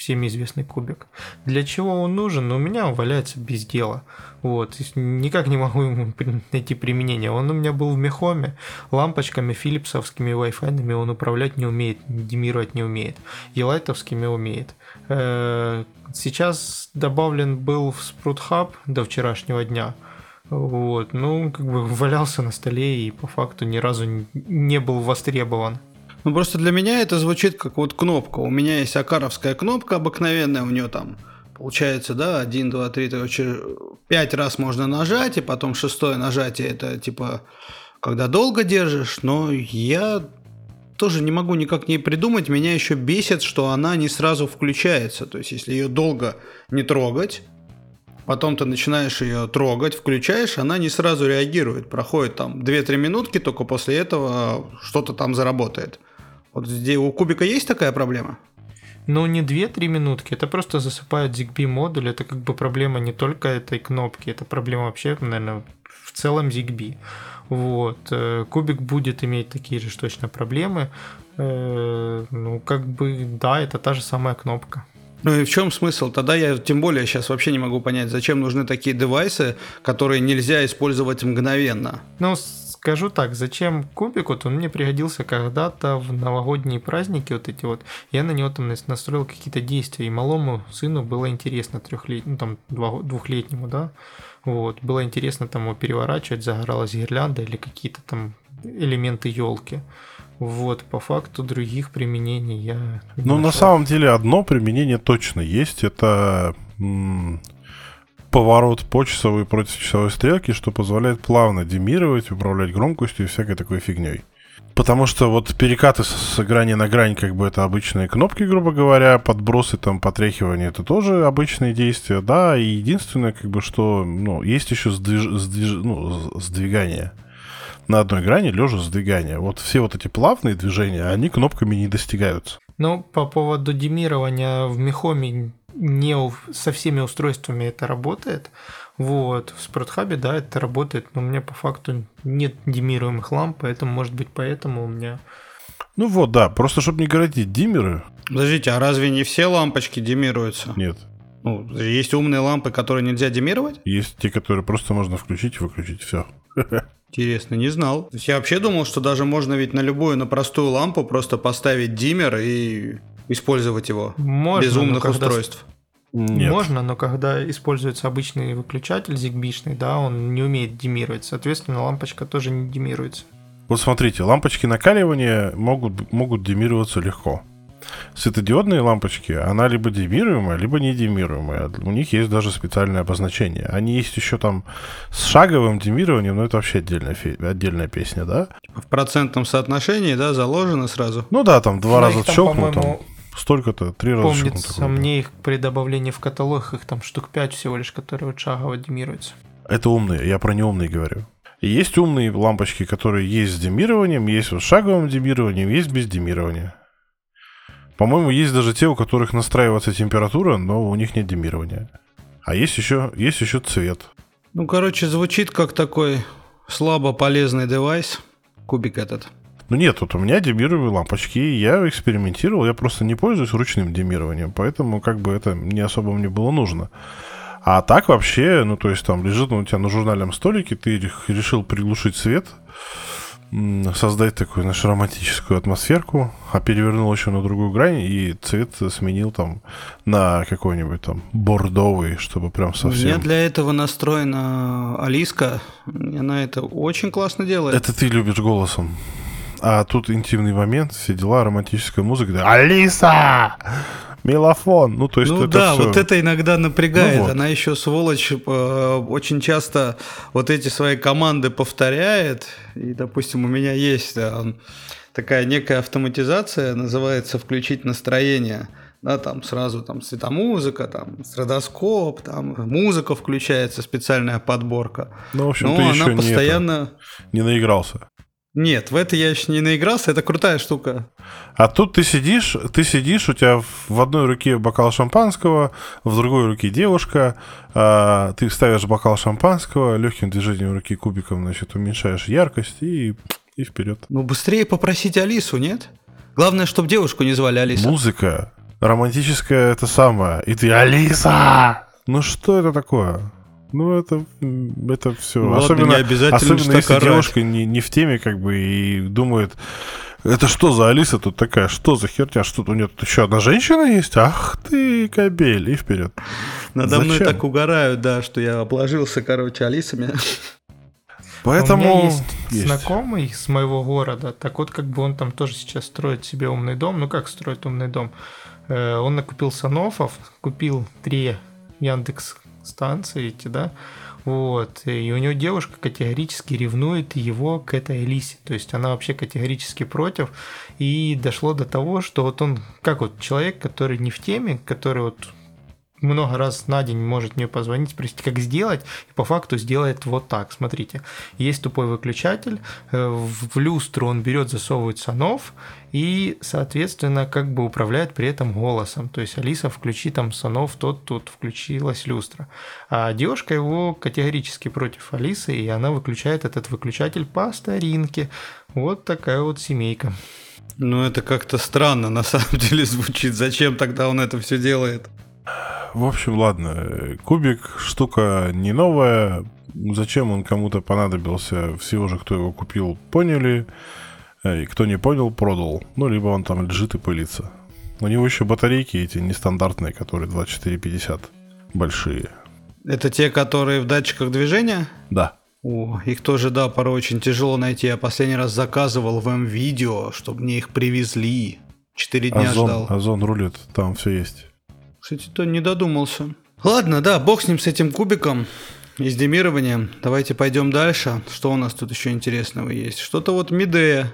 всеми известный кубик. Для чего он нужен? Ну, у меня он валяется без дела. Вот, никак не могу ему найти применение. Он у меня был в Мехоме, лампочками филипсовскими Wi-Fi он управлять не умеет, демировать не умеет. Елайтовскими умеет. Э, сейчас добавлен был в Sprout Hub до вчерашнего дня. Вот, ну, как бы валялся на столе и по факту ни разу не был востребован. Ну, просто для меня это звучит как вот кнопка. У меня есть акаровская кнопка обыкновенная, у нее там получается, да, 1, 2, 3, 5 раз можно нажать, и потом шестое нажатие это типа когда долго держишь, но я тоже не могу никак не придумать. Меня еще бесит, что она не сразу включается. То есть, если ее долго не трогать, потом ты начинаешь ее трогать, включаешь, она не сразу реагирует. Проходит там 2-3 минутки, только после этого что-то там заработает. Вот здесь у кубика есть такая проблема? Ну, не 2-3 минутки, это просто засыпает ZigBee модуль, это как бы проблема не только этой кнопки, это проблема вообще, наверное, в целом ZigBee. Вот. Э, кубик будет иметь такие же точно проблемы. Э, ну, как бы, да, это та же самая кнопка. Ну и в чем смысл? Тогда я тем более сейчас вообще не могу понять, зачем нужны такие девайсы, которые нельзя использовать мгновенно. Ну, скажу так, зачем кубик, вот он мне пригодился когда-то в новогодние праздники вот эти вот, я на него там настроил какие-то действия, и малому сыну было интересно, трехлетнему, ну, там, двухлетнему, да, вот, было интересно там его переворачивать, загоралась гирлянда или какие-то там элементы елки. Вот, по факту других применений я... Ну, на самом деле, одно применение точно есть. Это поворот по часовой против часовой стрелки, что позволяет плавно демировать, управлять громкостью и всякой такой фигней. Потому что вот перекаты с грани на грань, как бы это обычные кнопки, грубо говоря, подбросы, там, потряхивание, это тоже обычные действия, да, и единственное, как бы, что, ну, есть еще сдвиж... Сдвиж... Ну, сдвигание. на одной грани лежа сдвигания. Вот все вот эти плавные движения, они кнопками не достигаются. Ну, по поводу демирования в Мехоме не со всеми устройствами это работает. Вот, в спортхабе, да, это работает, но у меня по факту нет демируемых ламп, поэтому, может быть, поэтому у меня... Ну вот, да, просто чтобы не городить диммеры. Подождите, а разве не все лампочки демируются? Нет. Ну, есть умные лампы, которые нельзя демировать? Есть те, которые просто можно включить и выключить, все. Интересно, не знал. То есть я вообще думал, что даже можно ведь на любую, на простую лампу просто поставить диммер и использовать его можно, без умных устройств. Нет. Можно, но когда используется обычный выключатель зигбишный, да, он не умеет демировать. Соответственно, лампочка тоже не демируется. Вот смотрите, лампочки накаливания могут, могут демироваться легко. Светодиодные лампочки, она либо демируемая, либо не демируемая. У них есть даже специальное обозначение. Они есть еще там с шаговым демированием, но это вообще отдельная, отдельная песня, да? В процентном соотношении, да, заложено сразу. Ну да, там два Но раза там, щелкнул, там по-моему, столько-то, три раза щелкнул. Помнится мне их при добавлении в каталог, их там штук 5 всего лишь, которые вот шагово демируются. Это умные, я про неумные говорю. Есть умные лампочки, которые есть с демированием, есть с шаговым демированием, есть без демирования. По-моему, есть даже те, у которых настраивается температура, но у них нет демирования. А есть еще, есть еще цвет. Ну, короче, звучит как такой слабо полезный девайс, кубик этот. Ну нет, вот у меня демируемые лампочки, я экспериментировал, я просто не пользуюсь ручным демированием, поэтому как бы это не особо мне было нужно. А так вообще, ну то есть там лежит он у тебя на журнальном столике, ты решил приглушить свет, создать такую, знаешь, романтическую атмосферку, а перевернул еще на другую грань и цвет сменил там на какой-нибудь там бордовый, чтобы прям У меня совсем... для этого настроена Алиска. Она это очень классно делает. Это ты любишь голосом. А тут интимный момент, все дела, романтическая музыка. да, Алиса! Мелофон! Ну, то есть ну это да, всё- вот это иногда напрягает. Ну вот. Она еще, сволочь, э, очень часто вот эти свои команды повторяет. И, допустим, у меня есть э, такая некая автоматизация, называется «включить настроение». Да, там сразу там светомузыка, там страдоскоп, там музыка включается, специальная подборка. Ну, в общем, Но ты она еще не, это, постоянно... не наигрался. Нет, в это я еще не наигрался, это крутая штука. А тут ты сидишь, ты сидишь, у тебя в- одной руке бокал шампанского, в другой руке девушка, а, ты ставишь бокал шампанского, легким движением руки кубиком, значит, уменьшаешь яркость и, и вперед. Ну, быстрее попросите Алису, нет? Главное, чтобы девушку не звали Алиса. Музыка, романтическая это самое, и ты Алиса! Ну что это такое? Ну, это, это все. Ну ладно, особенно не обязательно особенно если так орать. девушка не, не в теме, как бы, и думает, это что за Алиса тут такая? Что за херня? Что тут у нее тут еще одна женщина есть? Ах ты, кобель, и вперед. Надо мной Зачем? так угорают, да, что я обложился, короче, Алисами. Поэтому У меня есть, есть. знакомый с моего города, так вот как бы он там тоже сейчас строит себе умный дом. Ну как строит умный дом? Э, Он накупил санофов, купил три Яндекс станции эти, да, вот, и у него девушка категорически ревнует его к этой Алисе, то есть она вообще категорически против, и дошло до того, что вот он, как вот человек, который не в теме, который вот много раз на день может мне позвонить, спросить, как сделать, и по факту сделает вот так. Смотрите, есть тупой выключатель, э, в люстру он берет, засовывает санов, и, соответственно, как бы управляет при этом голосом. То есть Алиса, включи там санов, тот тут включилась люстра. А девушка его категорически против Алисы, и она выключает этот выключатель по старинке. Вот такая вот семейка. Ну, это как-то странно, на самом деле, звучит. Зачем тогда он это все делает? В общем, ладно, кубик штука не новая. Зачем он кому-то понадобился, все уже, кто его купил, поняли. Э, И кто не понял, продал. Ну, либо он там лежит и пылится. У него еще батарейки эти нестандартные, которые 2450 большие. Это те, которые в датчиках движения? Да. О, их тоже, да, порой очень тяжело найти. Я последний раз заказывал в М-видео, чтобы мне их привезли. Четыре дня Озон, ждал. Озон рулит, там все есть. Кстати, то не додумался. Ладно, да, бог с ним, с этим кубиком и с демированием. Давайте пойдем дальше. Что у нас тут еще интересного есть? Что-то вот Мидея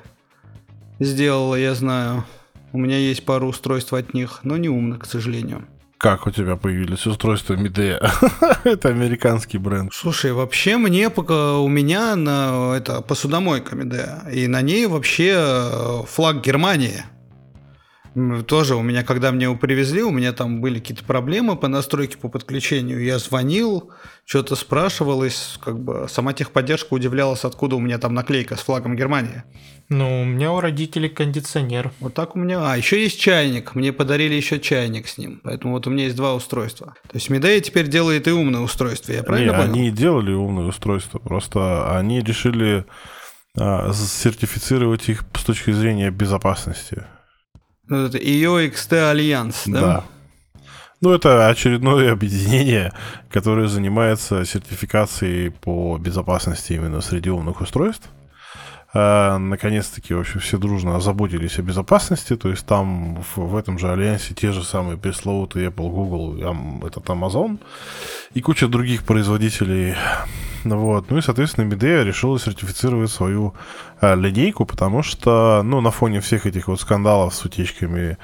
сделала, я знаю. У меня есть пару устройств от них, но не умно, к сожалению. как у тебя появились устройства Midea? это американский бренд. Слушай, вообще мне пока у меня на это посудомойка Midea, и на ней вообще э, флаг Германии. Тоже у меня, когда мне его привезли, у меня там были какие-то проблемы по настройке, по подключению. Я звонил, что-то спрашивал, и как бы сама техподдержка удивлялась, откуда у меня там наклейка с флагом Германии. Ну, у меня у родителей кондиционер. Вот так у меня. А, еще есть чайник. Мне подарили еще чайник с ним. Поэтому вот у меня есть два устройства. То есть Медея теперь делает и умное устройство, я правильно Не, понял? они делали умное устройство. Просто они решили а, сертифицировать их с точки зрения безопасности. EOXT Альянс, да? Да. Ну, это очередное объединение, которое занимается сертификацией по безопасности именно среди умных устройств. А, наконец-таки, в общем, все дружно озаботились о безопасности, то есть там в, в этом же альянсе те же самые пресловутые Apple, Google, этот Amazon и куча других производителей. Вот. Ну и, соответственно, Midea решила сертифицировать свою а, линейку, потому что, ну, на фоне всех этих вот скандалов с утечками,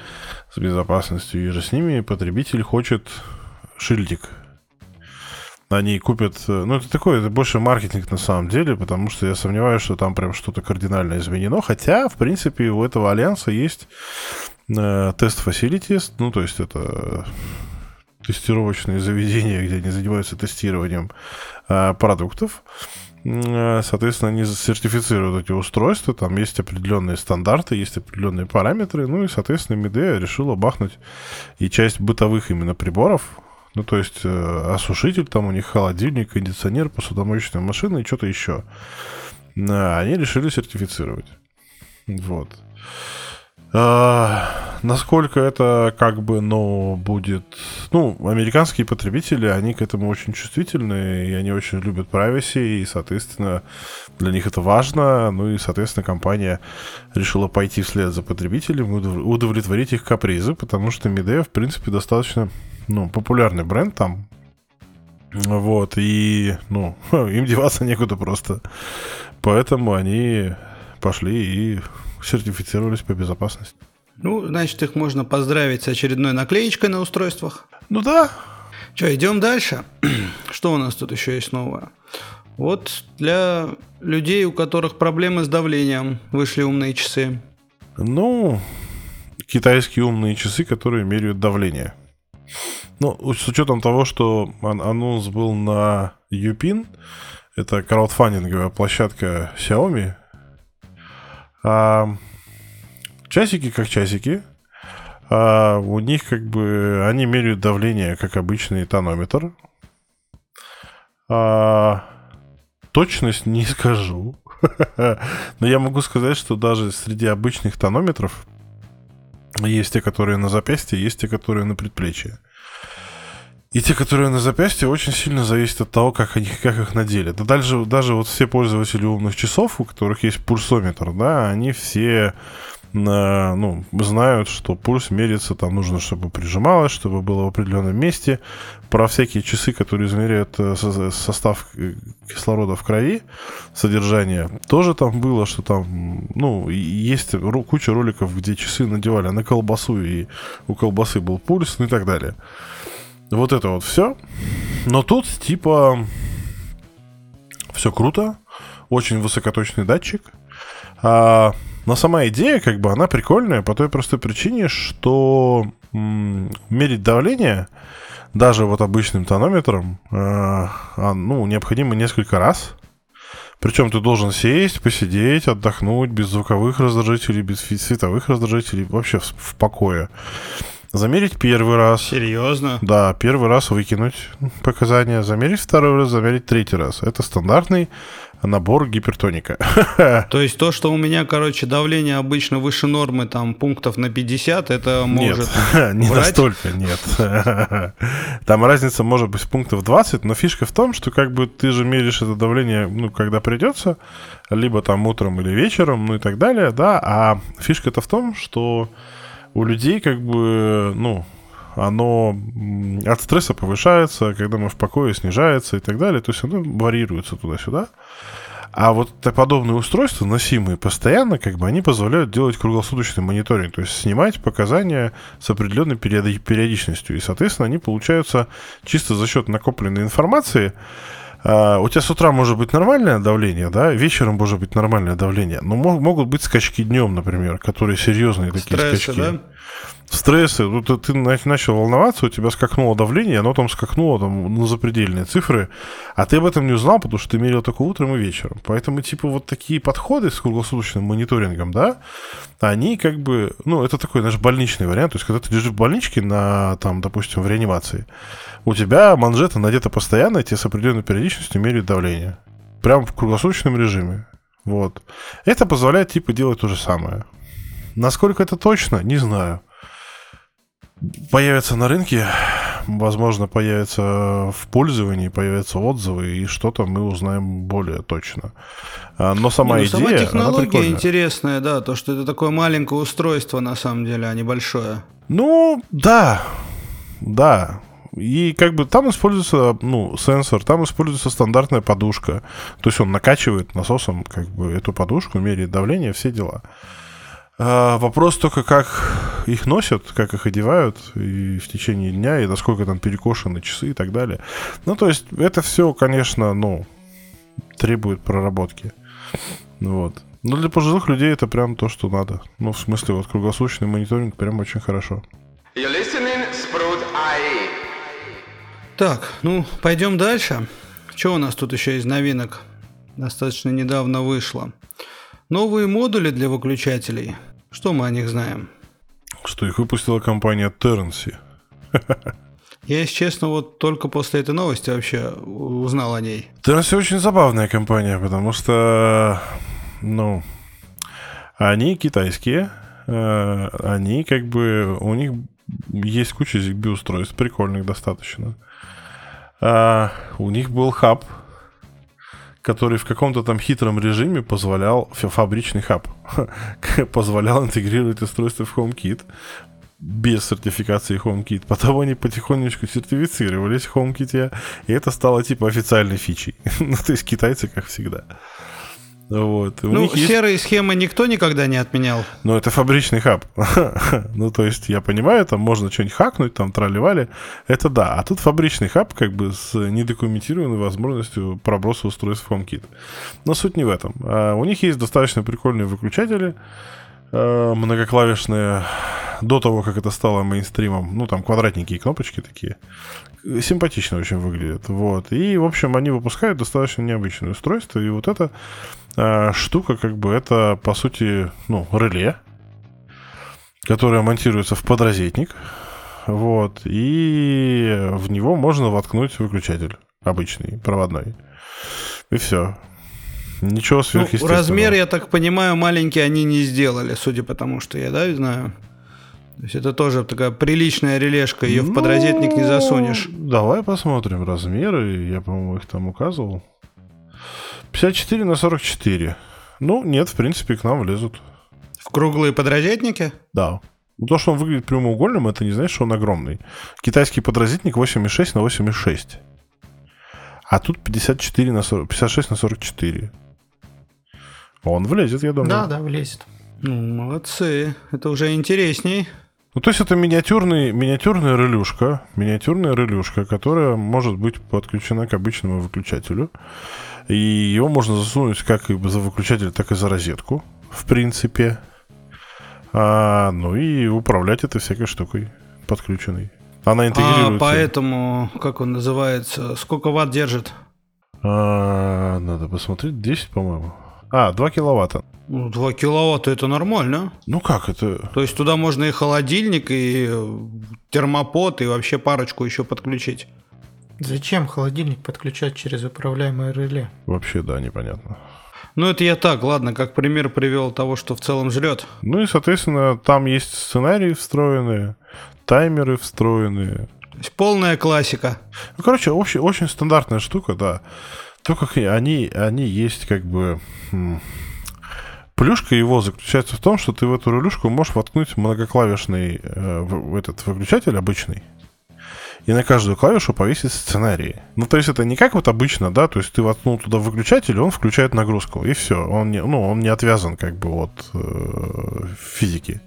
с безопасностью и же с ними, потребитель хочет шильдик они купят... Э, ну, это такой, это больше маркетинг на самом деле, потому что я сомневаюсь, что там прям что-то кардинально изменено. Хотя, в принципе, у этого альянса есть э, тест facilities, ну, то есть это тестировочные заведения, где они занимаются тестированием э, продуктов. Соответственно, они сертифицируют эти устройства, там есть определенные стандарты, есть определенные параметры, ну и, соответственно, Midea решила бахнуть и часть бытовых именно приборов, ну, то есть э, осушитель, там у них холодильник, кондиционер, посудомоечная машина и что-то еще. Они решили сертифицировать. Вот. А, насколько это как бы, ну, будет... Ну, американские потребители, они к этому очень чувствительны, и они очень любят privacy, и, соответственно, для них это важно. Ну и, соответственно, компания решила пойти вслед за потребителем, удовлетворить их капризы, потому что Midea, в принципе, достаточно ну, популярный бренд там. Вот, и, ну, им деваться некуда просто. Поэтому они пошли и сертифицировались по безопасности. Ну, значит, их можно поздравить с очередной наклеечкой на устройствах. Ну да. Че, идем дальше. Что у нас тут еще есть новое? Вот для людей, у которых проблемы с давлением, вышли умные часы. Ну, китайские умные часы, которые меряют давление. Ну, с учетом того, что анонс был на Юпин, это краудфандинговая площадка Xiaomi, а, часики как часики, а у них как бы они меряют давление как обычный тонометр. А, точность не скажу. Но я могу сказать, что даже среди обычных тонометров есть те, которые на запястье, есть те, которые на предплечье. И те, которые на запястье, очень сильно зависят от того, как, они, как их надели. Да даже, даже вот все пользователи умных часов, у которых есть пульсометр, да, они все ну, знают, что пульс мерится, там нужно, чтобы прижималось, чтобы было в определенном месте. Про всякие часы, которые измеряют э, состав э, кислорода в крови, содержание, тоже там было, что там, ну, есть куча роликов, где часы надевали на колбасу, и у колбасы был пульс, ну и так далее. Вот это вот все. Но тут типа все круто, очень высокоточный датчик. А, но сама идея, как бы, она прикольная по той простой причине, что мерить давление даже вот обычным тонометром, э, а, ну, необходимо несколько раз. Причем ты должен сесть, посидеть, отдохнуть без звуковых раздражителей, без световых раздражителей, вообще в, в покое. Замерить первый раз. Серьезно? Да, первый раз выкинуть показания, замерить второй раз, замерить третий раз. Это стандартный набор гипертоника. То есть то, что у меня, короче, давление обычно выше нормы, там, пунктов на 50, это может Нет, не настолько, нет. Там разница может быть пунктов 20, но фишка в том, что как бы ты же меришь это давление, ну, когда придется, либо там утром или вечером, ну и так далее, да, а фишка-то в том, что у людей как бы, ну, оно от стресса повышается, когда мы в покое снижается и так далее. То есть оно варьируется туда-сюда. А вот подобные устройства, носимые постоянно, как бы они позволяют делать круглосуточный мониторинг, то есть снимать показания с определенной периодичностью. И, соответственно, они получаются чисто за счет накопленной информации, Uh, у тебя с утра может быть нормальное давление, да, вечером может быть нормальное давление, но могут быть скачки днем, например, которые серьезные такие Стрессы, скачки. Да? Стрессы, ну, ты, ты начал волноваться, у тебя скакнуло давление, оно там скакнуло там, на запредельные цифры, а ты об этом не узнал, потому что ты мерил только утром и вечером. Поэтому, типа, вот такие подходы с круглосуточным мониторингом, да, они как бы, ну, это такой наш больничный вариант, то есть, когда ты лежишь в больничке на, там, допустим, в реанимации, у тебя манжета надета постоянно, и тебе с определенной периодичностью меряют давление. Прям в круглосуточном режиме. Вот. Это позволяет, типа, делать то же самое. Насколько это точно, не знаю появится на рынке, возможно, появится в пользовании, появятся отзывы, и что-то мы узнаем более точно. А, но сама Не, ну, идея, Сама технология интересная, да, то, что это такое маленькое устройство, на самом деле, а не большое. Ну, да, да. И как бы там используется, ну, сенсор, там используется стандартная подушка. То есть он накачивает насосом как бы эту подушку, меряет давление, все дела. А, вопрос только, как их носят, как их одевают и в течение дня, и насколько там перекошены часы и так далее. Ну, то есть, это все, конечно, ну, требует проработки. Вот. Но для пожилых людей это прям то, что надо. Ну, в смысле, вот круглосуточный мониторинг прям очень хорошо. Так, ну, пойдем дальше. Что у нас тут еще из новинок? Достаточно недавно вышло. Новые модули для выключателей. Что мы о них знаем? Что их выпустила компания Terrancy. Я, если честно, вот только после этой новости вообще узнал о ней. Terrancy очень забавная компания, потому что, ну, они китайские, э, они как бы, у них есть куча ZigBee устройств, прикольных достаточно. А, у них был хаб который в каком-то там хитром режиме позволял, фабричный хаб, позволял интегрировать устройство в HomeKit без сертификации HomeKit. Потом они потихонечку сертифицировались в HomeKit, и это стало типа официальной фичей. ну, то есть китайцы, как всегда. Вот. ну, серые есть... схемы никто никогда не отменял. Ну, это фабричный хаб. ну, то есть, я понимаю, там можно что-нибудь хакнуть, там тролливали. Это да. А тут фабричный хаб как бы с недокументированной возможностью проброса устройств HomeKit. Но суть не в этом. А у них есть достаточно прикольные выключатели, э, многоклавишные, до того, как это стало мейнстримом. Ну, там квадратненькие кнопочки такие. Симпатично очень выглядят. Вот. И, в общем, они выпускают достаточно необычное устройство. И вот это штука, как бы, это, по сути, ну, реле, которое монтируется в подрозетник. Вот. И в него можно воткнуть выключатель обычный, проводной. И все. Ничего ну, сверхъестественного. Ну, размер, я так понимаю, маленький они не сделали, судя по тому, что я, да, знаю. То есть это тоже такая приличная релешка, ее ну, в подрозетник не засунешь. Давай посмотрим размеры, я, по-моему, их там указывал. 54 на 44. Ну, нет, в принципе, к нам влезут. В круглые подрозетники? Да. Ну, то, что он выглядит прямоугольным, это не значит, что он огромный. Китайский подрозетник 8,6 на 8,6. А тут 54 на 40, 56 на 44. Он влезет, я думаю. Да, да, влезет. Ну, молодцы. Это уже интересней. Ну, то есть это миниатюрный, миниатюрная релюшка, миниатюрная релюшка, которая может быть подключена к обычному выключателю. И его можно засунуть как и за выключатель, так и за розетку, в принципе. А, ну и управлять этой всякой штукой подключенной. Она интегрируется. А поэтому, как он называется, сколько ватт держит? А, надо посмотреть, 10, по-моему. А, 2 киловатта. Ну, 2 киловатта это нормально. Ну как это? То есть туда можно и холодильник, и э, термопод, и вообще парочку еще подключить. Зачем холодильник подключать через управляемое реле? Вообще, да, непонятно. Ну, это я так, ладно, как пример привел того, что в целом жрет. Ну и, соответственно, там есть сценарии встроенные, таймеры встроенные. То есть полная классика. Ну, короче, очень, очень стандартная штука, да. Только они, они есть как бы... Плюшка его заключается в том, что ты в эту релюшку можешь воткнуть многоклавишный э, в, этот выключатель обычный. и на каждую клавишу повесить сценарий. Ну, то есть это не как вот обычно, да, то есть ты воткнул туда выключатель, он включает нагрузку, и все, он не, ну, он не отвязан как бы от э, физики.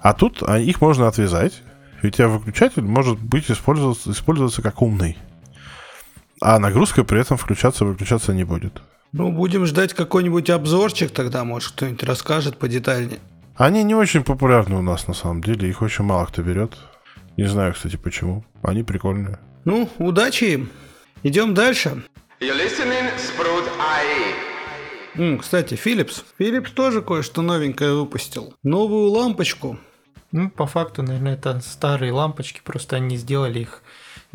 А тут а, их можно отвязать, и у тебя выключатель может быть использоваться, использоваться как умный. А нагрузка при этом включаться-выключаться не будет. Ну, будем ждать какой-нибудь обзорчик тогда, может, кто-нибудь расскажет подетальнее. Они не очень популярны у нас на самом деле, их очень мало кто берет. Не знаю, кстати, почему. Они прикольные. Ну, удачи им. Идем дальше. You're listening, Sprout М, кстати, Philips. Philips тоже кое-что новенькое выпустил. Новую лампочку. Ну, по факту, наверное, это старые лампочки, просто они сделали их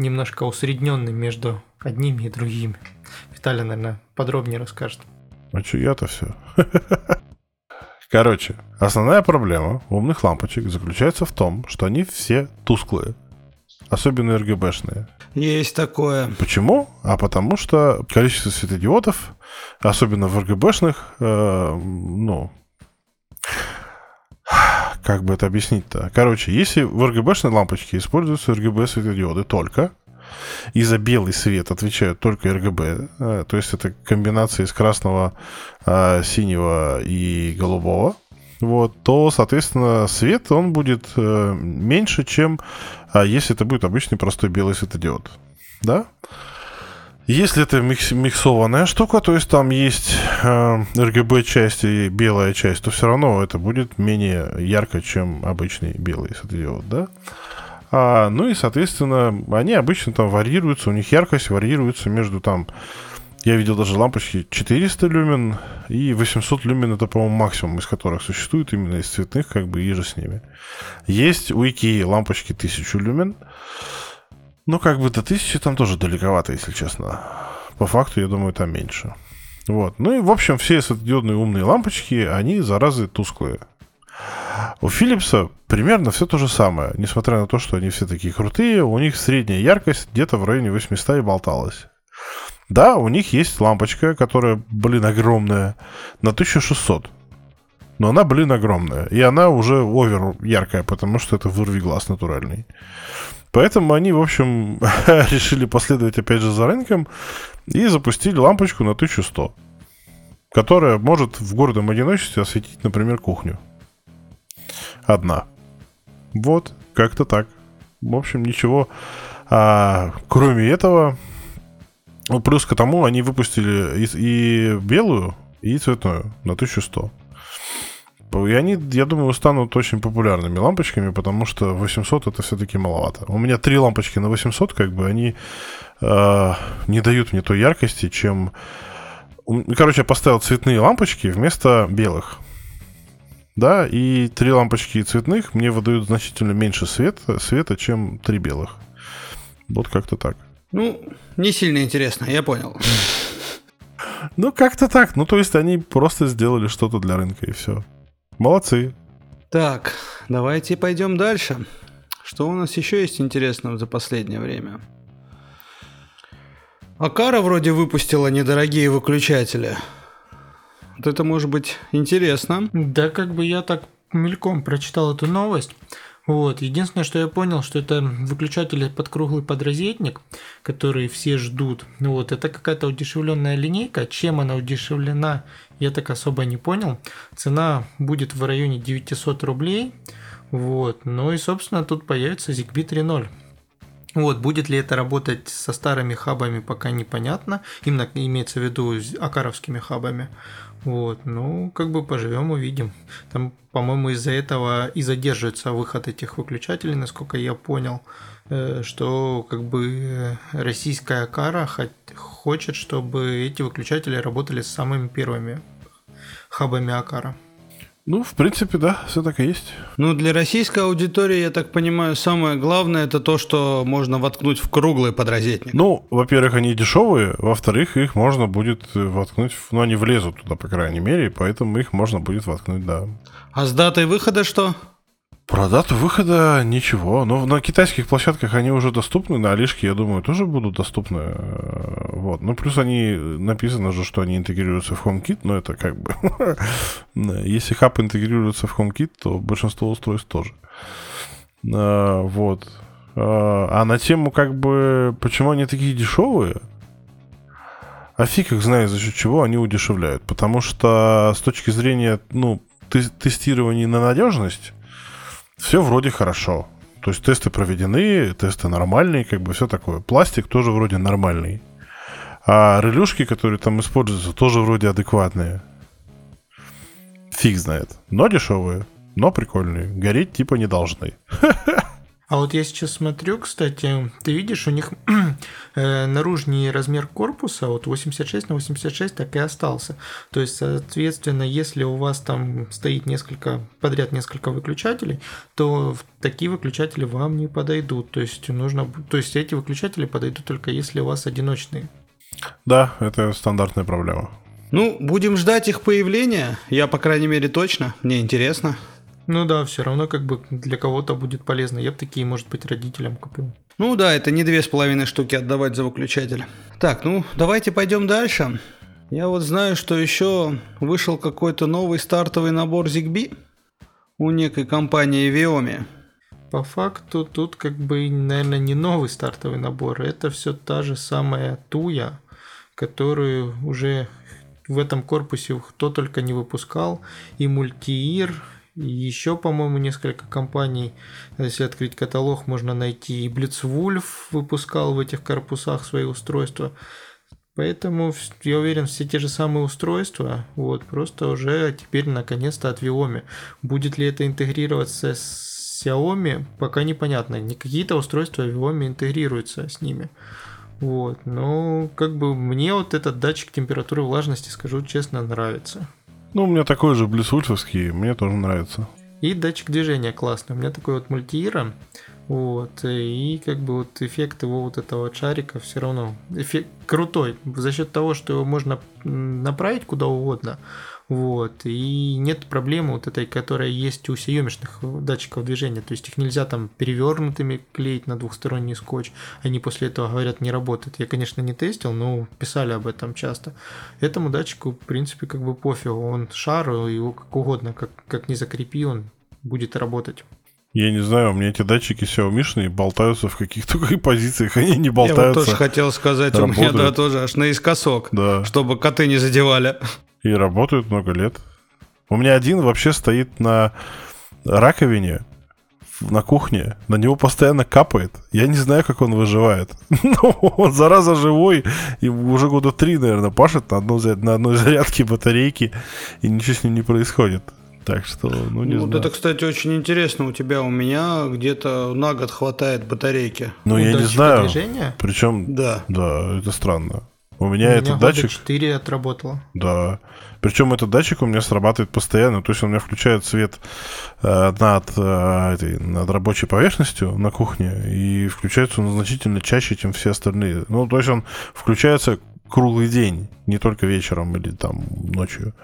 немножко усредненными между одними и другими. Виталий, наверное, подробнее расскажет. А что я-то все? Короче, основная проблема умных лампочек заключается в том, что они все тусклые. Особенно РГБшные. Есть такое. Почему? А потому что количество светодиодов, особенно в РГБшных, э, ну, как бы это объяснить-то? Короче, если в РГБшной лампочке используются РГБ светодиоды только, и за белый свет отвечают только РГБ, э, то есть это комбинация из красного, э, синего и голубого, вот, то, соответственно, свет, он будет э, меньше, чем если это будет обычный простой белый светодиод. Да? Если это микс, миксованная штука, то есть там есть э, RGB часть и белая часть, то все равно это будет менее ярко, чем обычный белый светодиод, да? А, ну и, соответственно, они обычно там варьируются, у них яркость варьируется между там, я видел даже лампочки 400 люмен и 800 люмен, это, по-моему, максимум, из которых существует именно из цветных, как бы, и же с ними. Есть у IKEA лампочки 1000 люмен, но как бы до 1000 там тоже далековато, если честно. По факту, я думаю, там меньше. Вот. Ну и, в общем, все светодиодные умные лампочки, они, заразы, тусклые. У Philips примерно все то же самое. Несмотря на то, что они все такие крутые, у них средняя яркость где-то в районе 800 и болталась. Да, у них есть лампочка, которая, блин, огромная, на 1600. Но она, блин, огромная. И она уже овер яркая, потому что это вырви глаз натуральный. Поэтому они, в общем, решили последовать опять же за рынком и запустили лампочку на 1100, которая может в гордом одиночестве осветить, например, кухню одна. Вот, как-то так. В общем, ничего. А, кроме этого, ну, плюс к тому, они выпустили и, и белую, и цветную на 1100. И они, я думаю, станут очень популярными лампочками, потому что 800 это все-таки маловато. У меня три лампочки на 800, как бы, они э, не дают мне той яркости, чем... Короче, я поставил цветные лампочки вместо белых да, и три лампочки цветных мне выдают значительно меньше света, света, чем три белых. Вот как-то так. Ну, не сильно интересно, я понял. Ну, как-то так. Ну, то есть они просто сделали что-то для рынка, и все. Молодцы. Так, давайте пойдем дальше. Что у нас еще есть интересного за последнее время? Акара вроде выпустила недорогие выключатели. Вот это может быть интересно. Да, как бы я так мельком прочитал эту новость. Вот. Единственное, что я понял, что это выключатели под круглый подрозетник, который все ждут. Ну вот, это какая-то удешевленная линейка. Чем она удешевлена, я так особо не понял. Цена будет в районе 900 рублей. Вот. Ну и, собственно, тут появится ZigBee 3.0. Вот, будет ли это работать со старыми хабами, пока непонятно. Именно имеется в виду акаровскими хабами. Вот, ну, как бы поживем, увидим. Там, по-моему, из-за этого и задерживается выход этих выключателей, насколько я понял, э, что как бы российская кара хочет, чтобы эти выключатели работали с самыми первыми хабами Акара. Ну, в принципе, да, все так и есть. Ну, для российской аудитории, я так понимаю, самое главное это то, что можно воткнуть в круглый подрозетник. Ну, во-первых, они дешевые, во-вторых, их можно будет воткнуть, ну, они влезут туда, по крайней мере, поэтому их можно будет воткнуть, да. А с датой выхода что? Про дату выхода ничего. Но на китайских площадках они уже доступны, на Алишке, я думаю, тоже будут доступны. Э, вот. Ну, плюс они написано же, что они интегрируются в HomeKit, но это как бы... Если хаб интегрируется в HomeKit, то большинство устройств тоже. А, вот. А на тему, как бы, почему они такие дешевые, а фиг их знает, за счет чего они удешевляют. Потому что с точки зрения, ну, тестирования на надежность, все вроде хорошо. То есть тесты проведены, тесты нормальные, как бы все такое. Пластик тоже вроде нормальный. А релюшки, которые там используются, тоже вроде адекватные. Фиг знает. Но дешевые, но прикольные. Гореть типа не должны. А вот я сейчас смотрю, кстати, ты видишь, у них э, наружный размер корпуса вот 86 на 86 так и остался. То есть, соответственно, если у вас там стоит несколько подряд несколько выключателей, то такие выключатели вам не подойдут. То есть нужно, то есть эти выключатели подойдут только если у вас одиночные. Да, это стандартная проблема. Ну, будем ждать их появления. Я, по крайней мере, точно. Мне интересно. Ну да, все равно как бы для кого-то будет полезно. Я бы такие, может быть, родителям купил. Ну да, это не две с половиной штуки отдавать за выключатель. Так, ну давайте пойдем дальше. Я вот знаю, что еще вышел какой-то новый стартовый набор ZigBee у некой компании Viomi. По факту тут как бы, наверное, не новый стартовый набор. Это все та же самая Туя, которую уже в этом корпусе кто только не выпускал. И Мультиир, еще, по-моему, несколько компаний, если открыть каталог, можно найти. И Blitzwolf выпускал в этих корпусах свои устройства. Поэтому я уверен, все те же самые устройства, вот, просто уже теперь наконец-то от Viomi. Будет ли это интегрироваться с Xiaomi, пока непонятно. Не какие-то устройства Viomi интегрируются с ними. Вот, но как бы мне вот этот датчик температуры влажности, скажу честно, нравится. Ну, у меня такой же блесульфовский, мне тоже нравится. И датчик движения классный. У меня такой вот мультиира. Вот, и как бы вот эффект его вот этого шарика все равно эффект крутой за счет того, что его можно направить куда угодно. Вот. И нет проблемы вот этой, которая есть у съемочных датчиков движения. То есть их нельзя там перевернутыми клеить на двухсторонний скотч. Они после этого говорят не работает. Я, конечно, не тестил, но писали об этом часто. Этому датчику, в принципе, как бы пофигу. Он шар, его как угодно, как, как не закрепи, он будет работать. Я не знаю, у меня эти датчики Xiaomi болтаются в каких-то позициях, они не болтаются. Я вот тоже хотел сказать, работают. у меня да, тоже аж наискосок, да. чтобы коты не задевали. И работают много лет. У меня один вообще стоит на раковине на кухне, на него постоянно капает. Я не знаю, как он выживает. Но он, зараза, живой. И уже года три, наверное, пашет на, одну, на одной зарядке батарейки, и ничего с ним не происходит. Так что, ну не ну, знаю. Это, кстати, очень интересно. У тебя, у меня где-то на год хватает батарейки. Ну, я не знаю. Движения? Причем, да. да, это странно. У меня, у меня этот датчик... 4 отработало. Да. Причем этот датчик у меня срабатывает постоянно. То есть он у меня включает свет э, над, э, этой, над рабочей поверхностью на кухне. И включается он значительно чаще, чем все остальные. Ну, то есть он включается круглый день, не только вечером или там ночью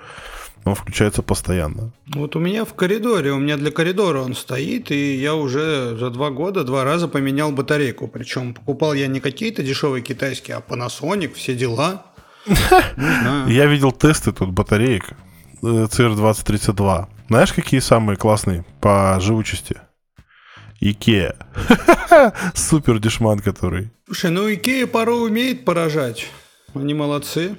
он включается постоянно. Вот у меня в коридоре, у меня для коридора он стоит, и я уже за два года два раза поменял батарейку. Причем покупал я не какие-то дешевые китайские, а Panasonic, все дела. Я видел тесты тут батареек CR2032. Э, Знаешь, какие самые классные по живучести? Икеа. Супер дешман который. Слушай, ну Икея порой умеет поражать. Они молодцы.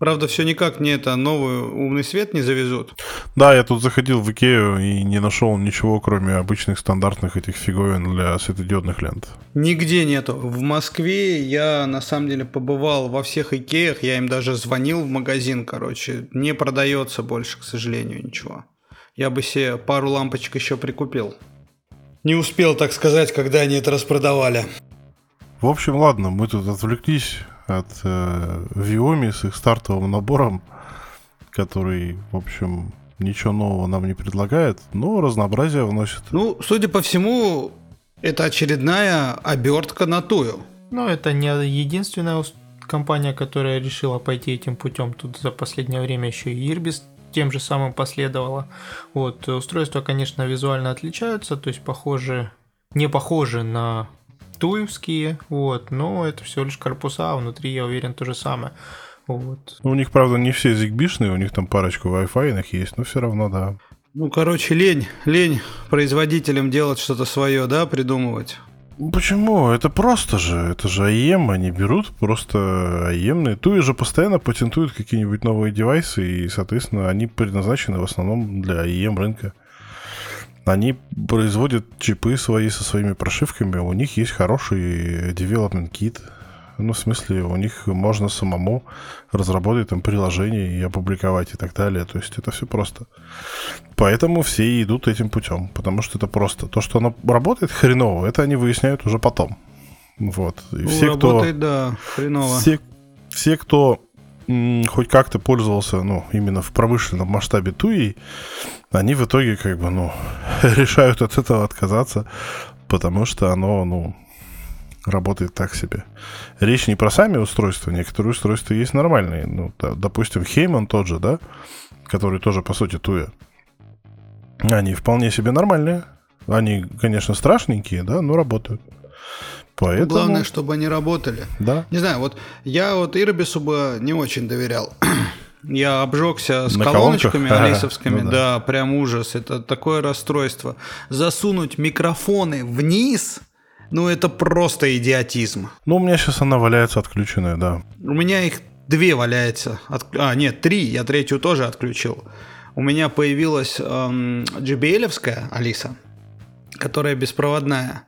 Правда, все никак не это новый умный свет не завезут. Да, я тут заходил в Икею и не нашел ничего, кроме обычных стандартных этих фиговин для светодиодных лент. Нигде нету. В Москве я на самом деле побывал во всех Икеях, я им даже звонил в магазин, короче. Не продается больше, к сожалению, ничего. Я бы себе пару лампочек еще прикупил. Не успел, так сказать, когда они это распродавали. В общем, ладно, мы тут отвлеклись от э, Viomi с их стартовым набором, который, в общем, ничего нового нам не предлагает, но разнообразие вносит. Ну, судя по всему, это очередная обертка на тую. Ну, это не единственная компания, которая решила пойти этим путем. Тут за последнее время еще и Irbis тем же самым последовала. Вот, устройства, конечно, визуально отличаются, то есть похожи, не похожи на туевские, вот, но это всего лишь корпуса, а внутри, я уверен, то же самое. Вот. Ну, у них, правда, не все зигбишные, у них там парочку Wi-Fi есть, но все равно, да. Ну, короче, лень, лень производителям делать что-то свое, да, придумывать. Почему? Это просто же. Это же AEM, они берут просто AEM. Туи же постоянно патентуют какие-нибудь новые девайсы, и, соответственно, они предназначены в основном для AEM рынка. Они производят чипы свои со своими прошивками, у них есть хороший development kit, ну, в смысле, у них можно самому разработать там приложение и опубликовать и так далее. То есть это все просто. Поэтому все идут этим путем, потому что это просто. То, что оно работает хреново, это они выясняют уже потом. Вот. И ну, все, работает, кто, да, хреново. Все, все, кто хоть как-то пользовался, ну, именно в промышленном масштабе туи, они в итоге как бы, ну, решают от этого отказаться, потому что оно, ну, работает так себе. Речь не про сами устройства, некоторые устройства есть нормальные. Ну, да, допустим, Хейман тот же, да, который тоже, по сути, туя. Они вполне себе нормальные. Они, конечно, страшненькие, да, но работают. Поэтому... Главное, чтобы они работали. Да. Не знаю, вот я вот Ирбису бы не очень доверял. Я обжегся с На колоночками колонках? алисовскими, Ну да. да. прям ужас. Это такое расстройство. Засунуть микрофоны вниз, ну это просто идиотизм. Ну, у меня сейчас она валяется отключенная, да. У меня их две валяется. От- А, нет, три. Я третью тоже отключил. У меня появилась эм, JBL-овская Алиса, которая беспроводная.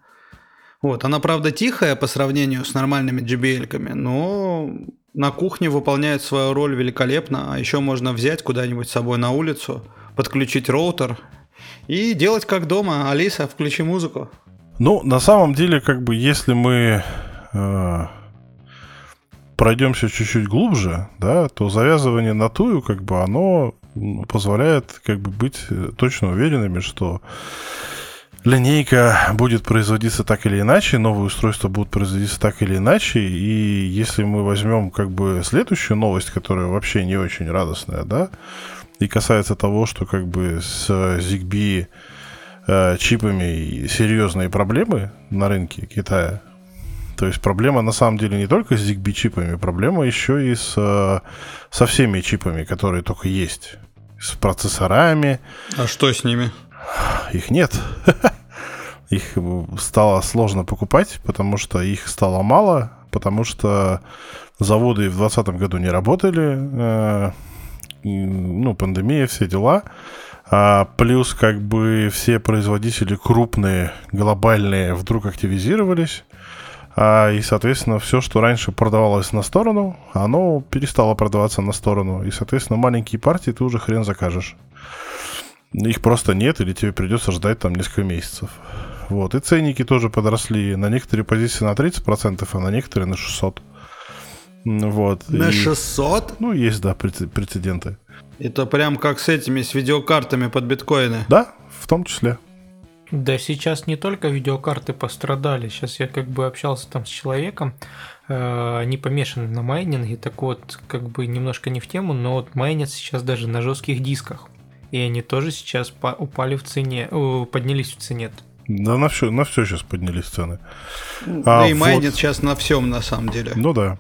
Вот, она, правда, тихая по сравнению с нормальными JBL-ками, но на кухне выполняет свою роль великолепно. А еще можно взять куда-нибудь с собой на улицу, подключить роутер и делать как дома. Алиса, включи музыку. Ну, на самом деле, как бы, если мы э, пройдемся чуть-чуть глубже, да, то завязывание на тую, как бы, оно позволяет, как бы, быть э, точно уверенными, что линейка будет производиться так или иначе, новые устройства будут производиться так или иначе, и если мы возьмем, как бы, следующую новость, которая вообще не очень радостная, да, и касается того, что, как бы, с ZigBee э, чипами серьезные проблемы на рынке Китая. То есть проблема на самом деле не только с ZigBee чипами, проблема еще и с, э, со всеми чипами, которые только есть. С процессорами. А что с ними? Их нет. Их э, стало сложно покупать, потому что их стало мало, потому что заводы в 2020 году не работали, э, ну, пандемия, все дела. А плюс как бы все производители крупные, глобальные вдруг активизировались. А, и, соответственно, все, что раньше продавалось на сторону, оно перестало продаваться на сторону. И, соответственно, маленькие партии ты уже хрен закажешь. Их просто нет, или тебе придется ждать там несколько месяцев. Вот. И ценники тоже подросли. На некоторые позиции на 30%, а на некоторые на 600%. М, Вот. На И- 600? Ну, есть, да, прецеденты. Это прям как с этими, с видеокартами под биткоины. Да, в том числе. Да сейчас не только видеокарты пострадали. Сейчас я как бы общался там с человеком, э, они помешаны на майнинге, так вот, как бы немножко не в тему, но вот майнят сейчас даже на жестких дисках. И они тоже сейчас по- упали в цене, о, поднялись в цене. Да, на все, на все сейчас поднялись цены. да А, и вот. майнит сейчас на всем на самом деле. Ну да.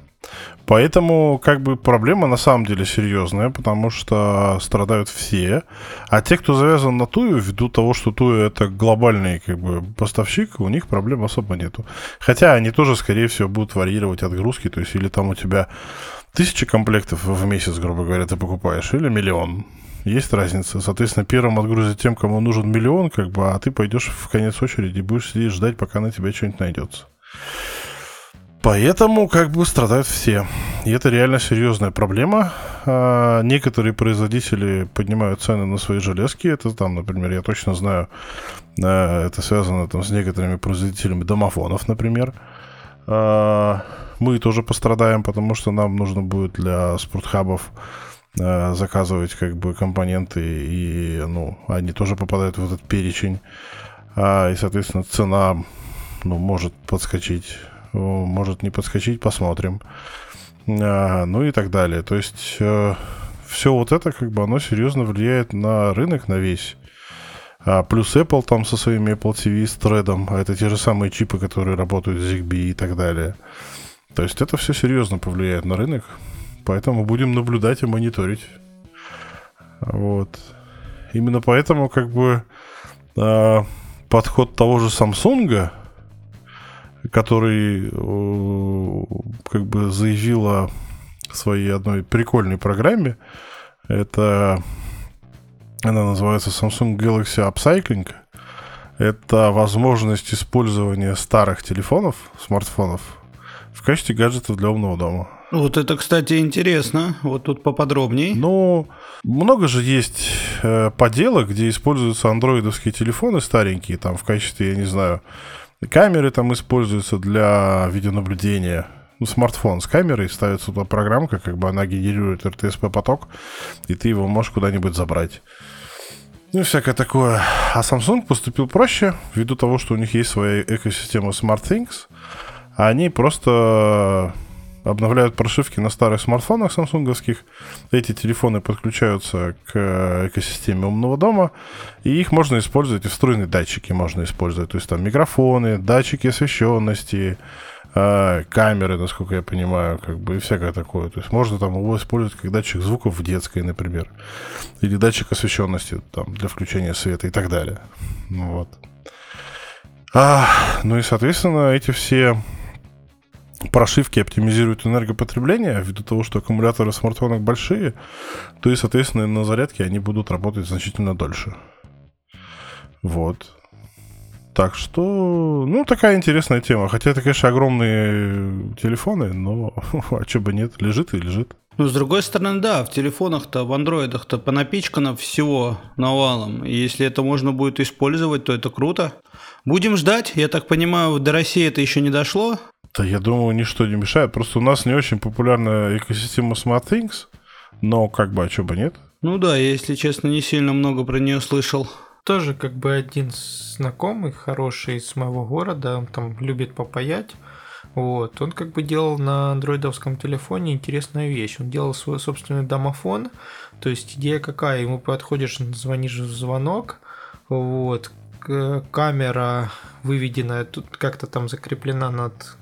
Поэтому, как бы, проблема на самом деле серьезная, потому что страдают все. А те, кто завязан на Тую, ввиду того, что Туя это глобальный, как бы, поставщик, у них проблем особо нету. Хотя они тоже, скорее всего, будут варьировать отгрузки, то есть, или там у тебя тысяча комплектов в месяц, грубо говоря, ты покупаешь, или миллион. Есть разница. Соответственно, первым отгрузят тем, кому нужен миллион, как бы, а ты пойдешь в конец очереди и будешь сидеть ждать, пока на тебя что-нибудь найдется. Поэтому как бы страдают все. И это реально серьезная проблема. А, некоторые производители поднимают цены на свои железки. Это там, например, я точно знаю, а, это связано там с некоторыми производителями домофонов, например. А, мы тоже пострадаем, потому что нам нужно будет для спортхабов заказывать как бы компоненты, и ну, они тоже попадают в этот перечень. А, и, соответственно, цена ну, может подскочить о, может не подскочить, посмотрим. А, ну и так далее. То есть все вот это, как бы, оно серьезно влияет на рынок, на весь. А, плюс Apple там со своими Apple TV с тредом, а это те же самые чипы, которые работают с ZigBee и так далее. То есть это все серьезно повлияет на рынок, поэтому будем наблюдать и мониторить. Вот. именно поэтому как бы э, подход того же Samsung, который э, как бы заявил о своей одной прикольной программе, это она называется Samsung Galaxy Upcycling. Это возможность использования старых телефонов, смартфонов, в качестве гаджетов для умного дома. Вот это, кстати, интересно. Вот тут поподробнее. Ну, много же есть э, поделок, где используются андроидовские телефоны старенькие, там в качестве, я не знаю, камеры там используются для видеонаблюдения. Ну, смартфон с камерой, ставится туда программка, как бы она генерирует RTSP-поток, и ты его можешь куда-нибудь забрать. Ну, всякое такое. А Samsung поступил проще, ввиду того, что у них есть своя экосистема SmartThings. Они просто обновляют прошивки на старых смартфонах самсунговских. Эти телефоны подключаются к экосистеме умного дома, и их можно использовать, и встроенные датчики можно использовать. То есть там микрофоны, датчики освещенности, э, камеры, насколько я понимаю, как бы и всякое такое. То есть можно там его использовать как датчик звуков в детской, например, или датчик освещенности там, для включения света и так далее. Ну, вот. А, ну и, соответственно, эти все прошивки оптимизируют энергопотребление, ввиду того, что аккумуляторы в смартфонах большие, то и, соответственно, на зарядке они будут работать значительно дольше. Вот. Так что, ну, такая интересная тема. Хотя это, конечно, огромные телефоны, но а что бы нет, лежит и лежит. Ну, с другой стороны, да, в телефонах-то, в андроидах-то понапичкано всего навалом. И если это можно будет использовать, то это круто. Будем ждать. Я так понимаю, до России это еще не дошло. Да, я думаю, ничто не мешает. Просто у нас не очень популярна экосистема SmartThings, но как бы, а что бы нет? Ну да, я, если честно, не сильно много про нее слышал. Тоже как бы один знакомый, хороший из моего города, он там любит попаять. Вот, он как бы делал на андроидовском телефоне интересную вещь. Он делал свой собственный домофон. То есть идея какая? Ему подходишь, звонишь в звонок, вот, камера выведенная, тут как-то там закреплена над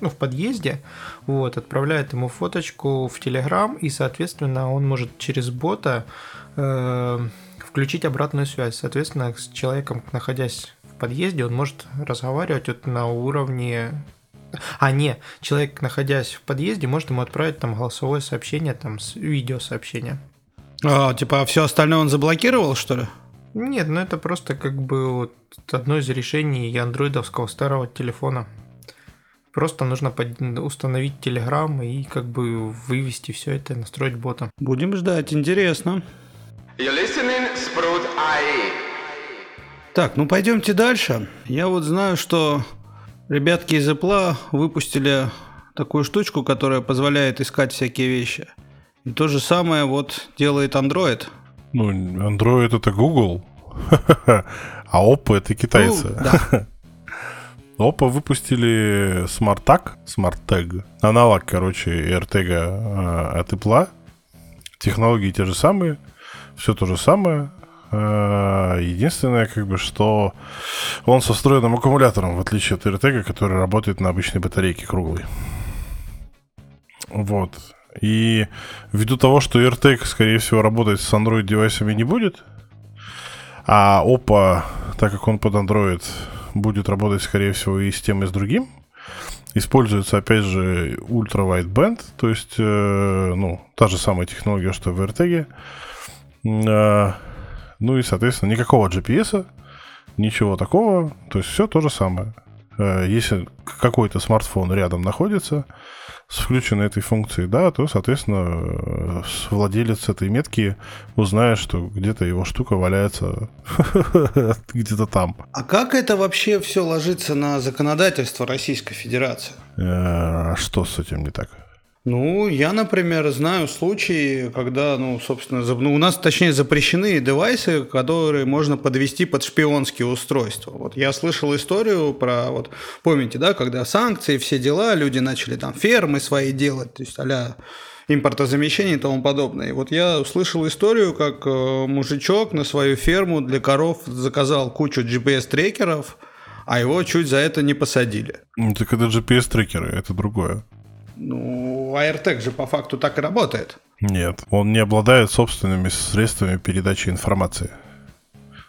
ну, в подъезде, вот, отправляет ему фоточку в Телеграм, и, соответственно, он может через бота э, включить обратную связь. Соответственно, с человеком, находясь в подъезде, он может разговаривать вот на уровне а, не, человек, находясь в подъезде, может ему отправить там голосовое сообщение, там, с видеосообщение. А, типа, а все остальное он заблокировал, что ли? Нет, ну это просто как бы вот одно из решений андроидовского старого телефона. Просто нужно под... установить Telegram и как бы вывести все это и настроить бота. Будем ждать, интересно. Так, ну пойдемте дальше. Я вот знаю, что ребятки из Apple выпустили такую штучку, которая позволяет искать всякие вещи. И то же самое вот делает Android. Ну, Android это Google, а Oppo это китайцы. Ну, да. Oppo выпустили Smart Tag, Smart Tag, аналог, короче, AirTag э, от Apple. Технологии те же самые, все то же самое. Э, единственное, как бы, что он со встроенным аккумулятором, в отличие от AirTag, который работает на обычной батарейке круглой. Вот. И ввиду того, что AirTag, скорее всего, работать с Android-девайсами не будет, а Oppo, так как он под Android будет работать, скорее всего, и с тем, и с другим. Используется, опять же, ультра-wideband, то есть, э, ну, та же самая технология, что в RTG. Э, ну и, соответственно, никакого GPS, ничего такого, то есть все то же самое. Э, если какой-то смартфон рядом находится, с включенной этой функцией, да, то, соответственно, владелец этой метки узнает, что где-то его штука валяется где-то там. А как это вообще все ложится на законодательство Российской Федерации? Э, что с этим не так? Ну, я, например, знаю случаи, когда, ну, собственно, ну, у нас, точнее, запрещены девайсы, которые можно подвести под шпионские устройства. Вот я слышал историю про, вот, помните, да, когда санкции, все дела, люди начали там фермы свои делать, то есть а импортозамещение и тому подобное. И вот я услышал историю, как э, мужичок на свою ферму для коров заказал кучу GPS-трекеров, а его чуть за это не посадили. Ну, так это GPS-трекеры, это другое. Ну, AirTag же по факту так и работает. Нет, он не обладает собственными средствами передачи информации.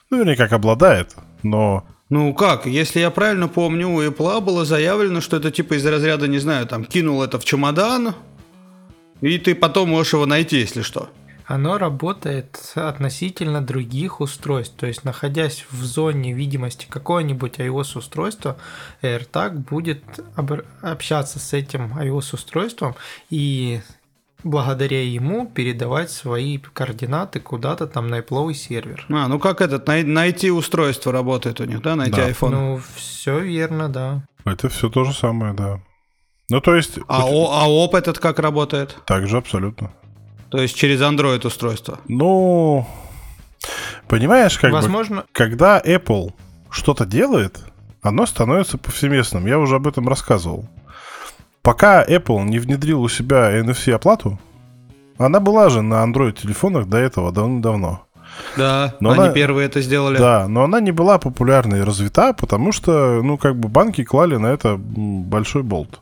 Ну, вернее, как обладает, но... Ну как, если я правильно помню, у Apple было заявлено, что это типа из разряда, не знаю, там, кинул это в чемодан, и ты потом можешь его найти, если что. Оно работает относительно других устройств. То есть, находясь в зоне видимости какого-нибудь iOS-устройства, AirTag будет общаться с этим iOS-устройством и благодаря ему передавать свои координаты куда-то там на Apple сервер. А, ну как этот, най- найти устройство работает у них, да, найти да. iPhone? Ну, все верно, да. Это все то же самое, да. Ну, то есть... А, о, а ОП этот как работает? Так же абсолютно. То есть через Android устройство? Ну, понимаешь, как Возможно... бы, когда Apple что-то делает, оно становится повсеместным. Я уже об этом рассказывал. Пока Apple не внедрил у себя NFC-оплату, она была же на Android-телефонах до этого давно-давно. Да, но они она, первые это сделали. Да, но она не была популярна и развита, потому что, ну, как бы банки клали на это большой болт.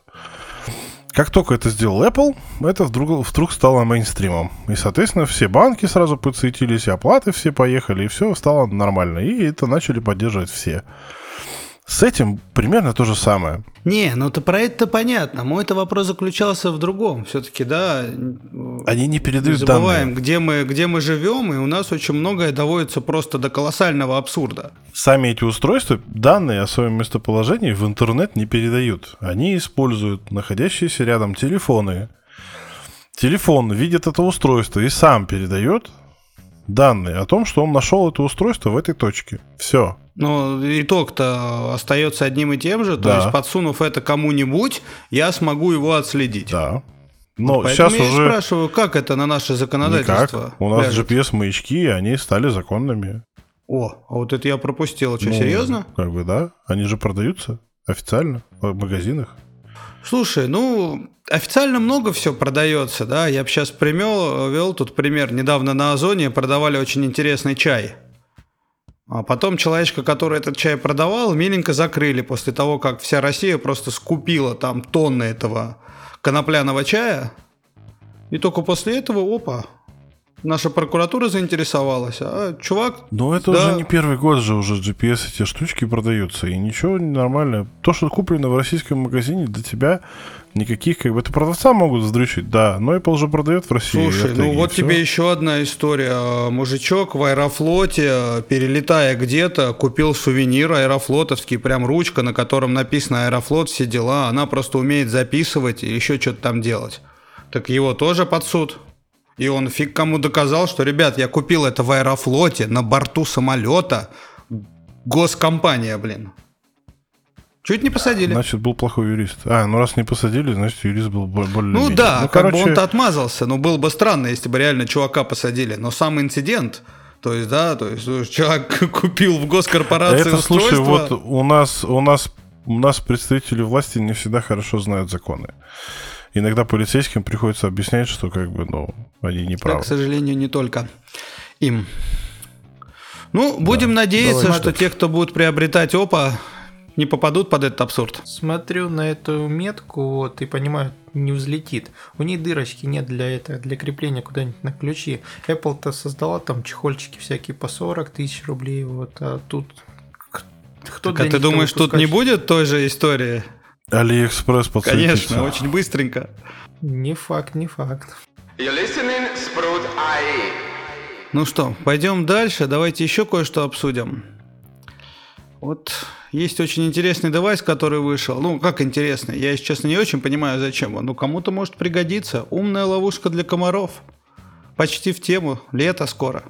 Как только это сделал Apple, это вдруг, вдруг стало мейнстримом. И, соответственно, все банки сразу подсветились, и оплаты все поехали, и все стало нормально. И это начали поддерживать все. С этим примерно то же самое. Не, ну то про это понятно. Мой-то вопрос заключался в другом. Все-таки, да. Они не передают не забываем, данные. где мы, где мы живем, и у нас очень многое доводится просто до колоссального абсурда. Сами эти устройства данные о своем местоположении в интернет не передают. Они используют находящиеся рядом телефоны. Телефон видит это устройство и сам передает данные о том, что он нашел это устройство в этой точке. Все. Но итог-то остается одним и тем же. Да. То есть, подсунув это кому-нибудь, я смогу его отследить. Да. Но вот сейчас я уже... спрашиваю, как это на наше законодательство? Никак. У нас GPS-маячки, они стали законными. О, а вот это я пропустил. Что, ну, серьезно? Как бы, да. Они же продаются официально в магазинах. Слушай, ну, официально много все продается, да. Я бы сейчас примел, вел тут пример. Недавно на Озоне продавали очень интересный чай. А потом человечка, который этот чай продавал, миленько закрыли после того, как вся Россия просто скупила там тонны этого конопляного чая. И только после этого, опа, наша прокуратура заинтересовалась, а чувак... Ну, это да. уже не первый год же уже GPS эти штучки продаются, и ничего нормально. То, что куплено в российском магазине, для тебя никаких, как бы, это продавца могут сдрючить, да, но Apple же продает в России. Слушай, ну вот все. тебе еще одна история. Мужичок в Аэрофлоте, перелетая где-то, купил сувенир аэрофлотовский, прям ручка, на котором написано Аэрофлот, все дела, она просто умеет записывать и еще что-то там делать. Так его тоже под суд. И он фиг кому доказал, что, ребят, я купил это в Аэрофлоте на борту самолета. Госкомпания, блин. Чуть не посадили. Значит, был плохой юрист. А, ну раз не посадили, значит, юрист был более Ну да, ну, как короче... бы он-то отмазался. Но было бы странно, если бы реально чувака посадили. Но сам инцидент, то есть, да, то есть человек купил в госкорпорации Это, устройство. слушай, вот у нас, у нас, у нас представители власти не всегда хорошо знают законы иногда полицейским приходится объяснять, что как бы, ну, они не правы. Да, к сожалению, не только им. Ну, будем да. надеяться, Давай, что те, кто будет приобретать ОПА, не попадут под этот абсурд. Смотрю на эту метку, вот, и понимаю, не взлетит. У нее дырочки нет для этого, для крепления куда-нибудь на ключи. Apple-то создала там чехольчики всякие по 40 тысяч рублей, вот, а тут кто так, а ты думаешь, тут не будет той же истории? Алиэкспресс подсветится. Конечно, очень быстренько. Не факт, не факт. Ну что, пойдем дальше. Давайте еще кое-что обсудим. Вот есть очень интересный девайс, который вышел. Ну, как интересный? Я, если честно, не очень понимаю, зачем он. Ну, кому-то может пригодиться. Умная ловушка для комаров. Почти в тему. Лето скоро.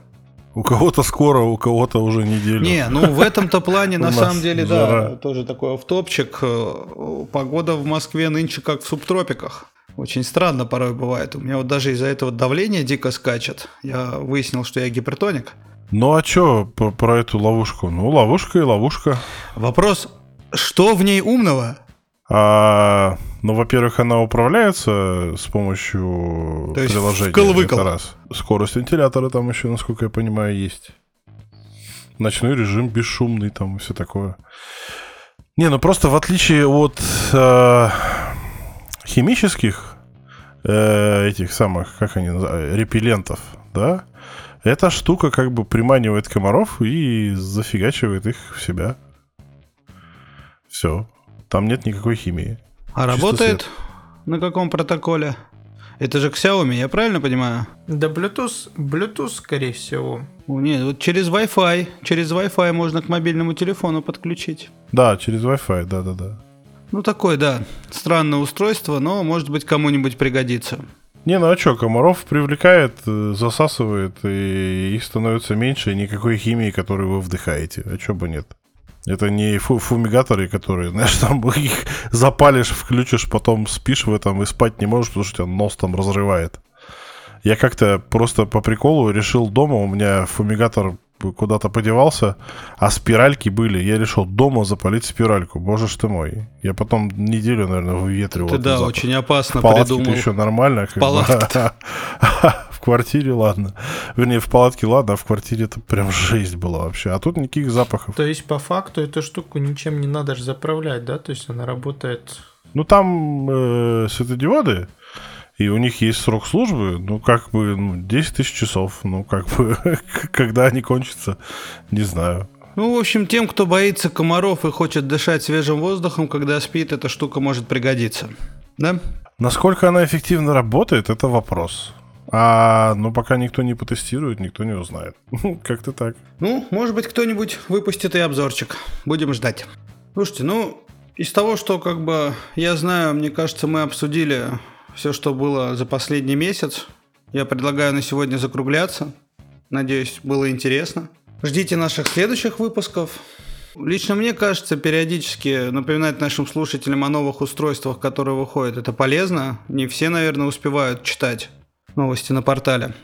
У кого-то скоро, у кого-то уже неделю. Не, ну в этом-то плане на самом деле, да, тоже такой автопчик. Э, погода в Москве нынче как в субтропиках. Очень странно порой бывает. У меня вот даже из-за этого давление дико скачет. Я выяснил, что я гипертоник. Ну а что про, про эту ловушку? Ну, ловушка и ловушка. Вопрос, что в ней умного? А, ну, во-первых, она управляется с помощью То приложения. Вкл-выкл. раз. Скорость вентилятора там еще, насколько я понимаю, есть. Ночной режим бесшумный там и все такое. Не, ну просто в отличие от э, химических э, этих самых, как они называют, репеллентов, да, Эта штука как бы приманивает комаров и зафигачивает их в себя. Все. Там нет никакой химии. А Чисто работает свет. на каком протоколе? Это же Xiaomi, я правильно понимаю? Да, Bluetooth, Bluetooth, скорее всего. О, Нет, вот через Wi-Fi. Через Wi-Fi можно к мобильному телефону подключить. Да, через Wi-Fi, да-да-да. Ну, такое, да, странное устройство, но, может быть, кому-нибудь пригодится. Не, ну а что, комаров привлекает, э, засасывает, и их становится меньше, и никакой химии, которую вы вдыхаете. А чё бы нет? Это не фу- фумигаторы, которые, знаешь, там их запалишь, включишь, потом спишь в этом и спать не можешь, потому что тебя нос там разрывает. Я как-то просто по приколу решил дома, у меня фумигатор куда-то подевался, а спиральки были. Я решил дома запалить спиральку. Боже ж ты мой. Я потом неделю, наверное, выветривал. Ты, да, запах. очень опасно В палатке придумал. еще нормально. как бы. В квартире ладно. Вернее, в палатке ладно, а в квартире это прям жесть была вообще. А тут никаких запахов. То есть, по факту, эту штуку ничем не надо же заправлять, да? То есть, она работает... Ну, там э, светодиоды, и у них есть срок службы, ну, как бы, ну, 10 тысяч часов. Ну, как бы, когда они кончатся, не знаю. Ну, в общем, тем, кто боится комаров и хочет дышать свежим воздухом, когда спит, эта штука может пригодиться. Да? Насколько она эффективно работает, это вопрос. А, ну, пока никто не потестирует, никто не узнает. Как-то так. Ну, может быть, кто-нибудь выпустит и обзорчик. Будем ждать. Слушайте, ну, из того, что как бы я знаю, мне кажется, мы обсудили все, что было за последний месяц. Я предлагаю на сегодня закругляться. Надеюсь, было интересно. Ждите наших следующих выпусков. Лично мне кажется, периодически напоминать нашим слушателям о новых устройствах, которые выходят, это полезно. Не все, наверное, успевают читать новости на портале.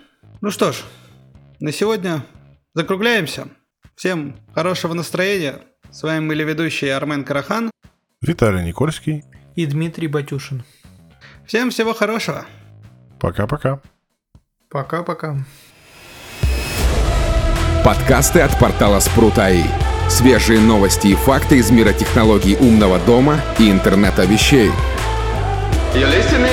Ну что ж, на сегодня закругляемся. Всем хорошего настроения. С вами были ведущие Армен Карахан. Виталий Никольский. И Дмитрий Батюшин. Всем всего хорошего. Пока-пока. Пока-пока. Подкасты от портала Спрут.АИ. Свежие новости и факты из мира технологий умного дома и интернета вещей. You're listening,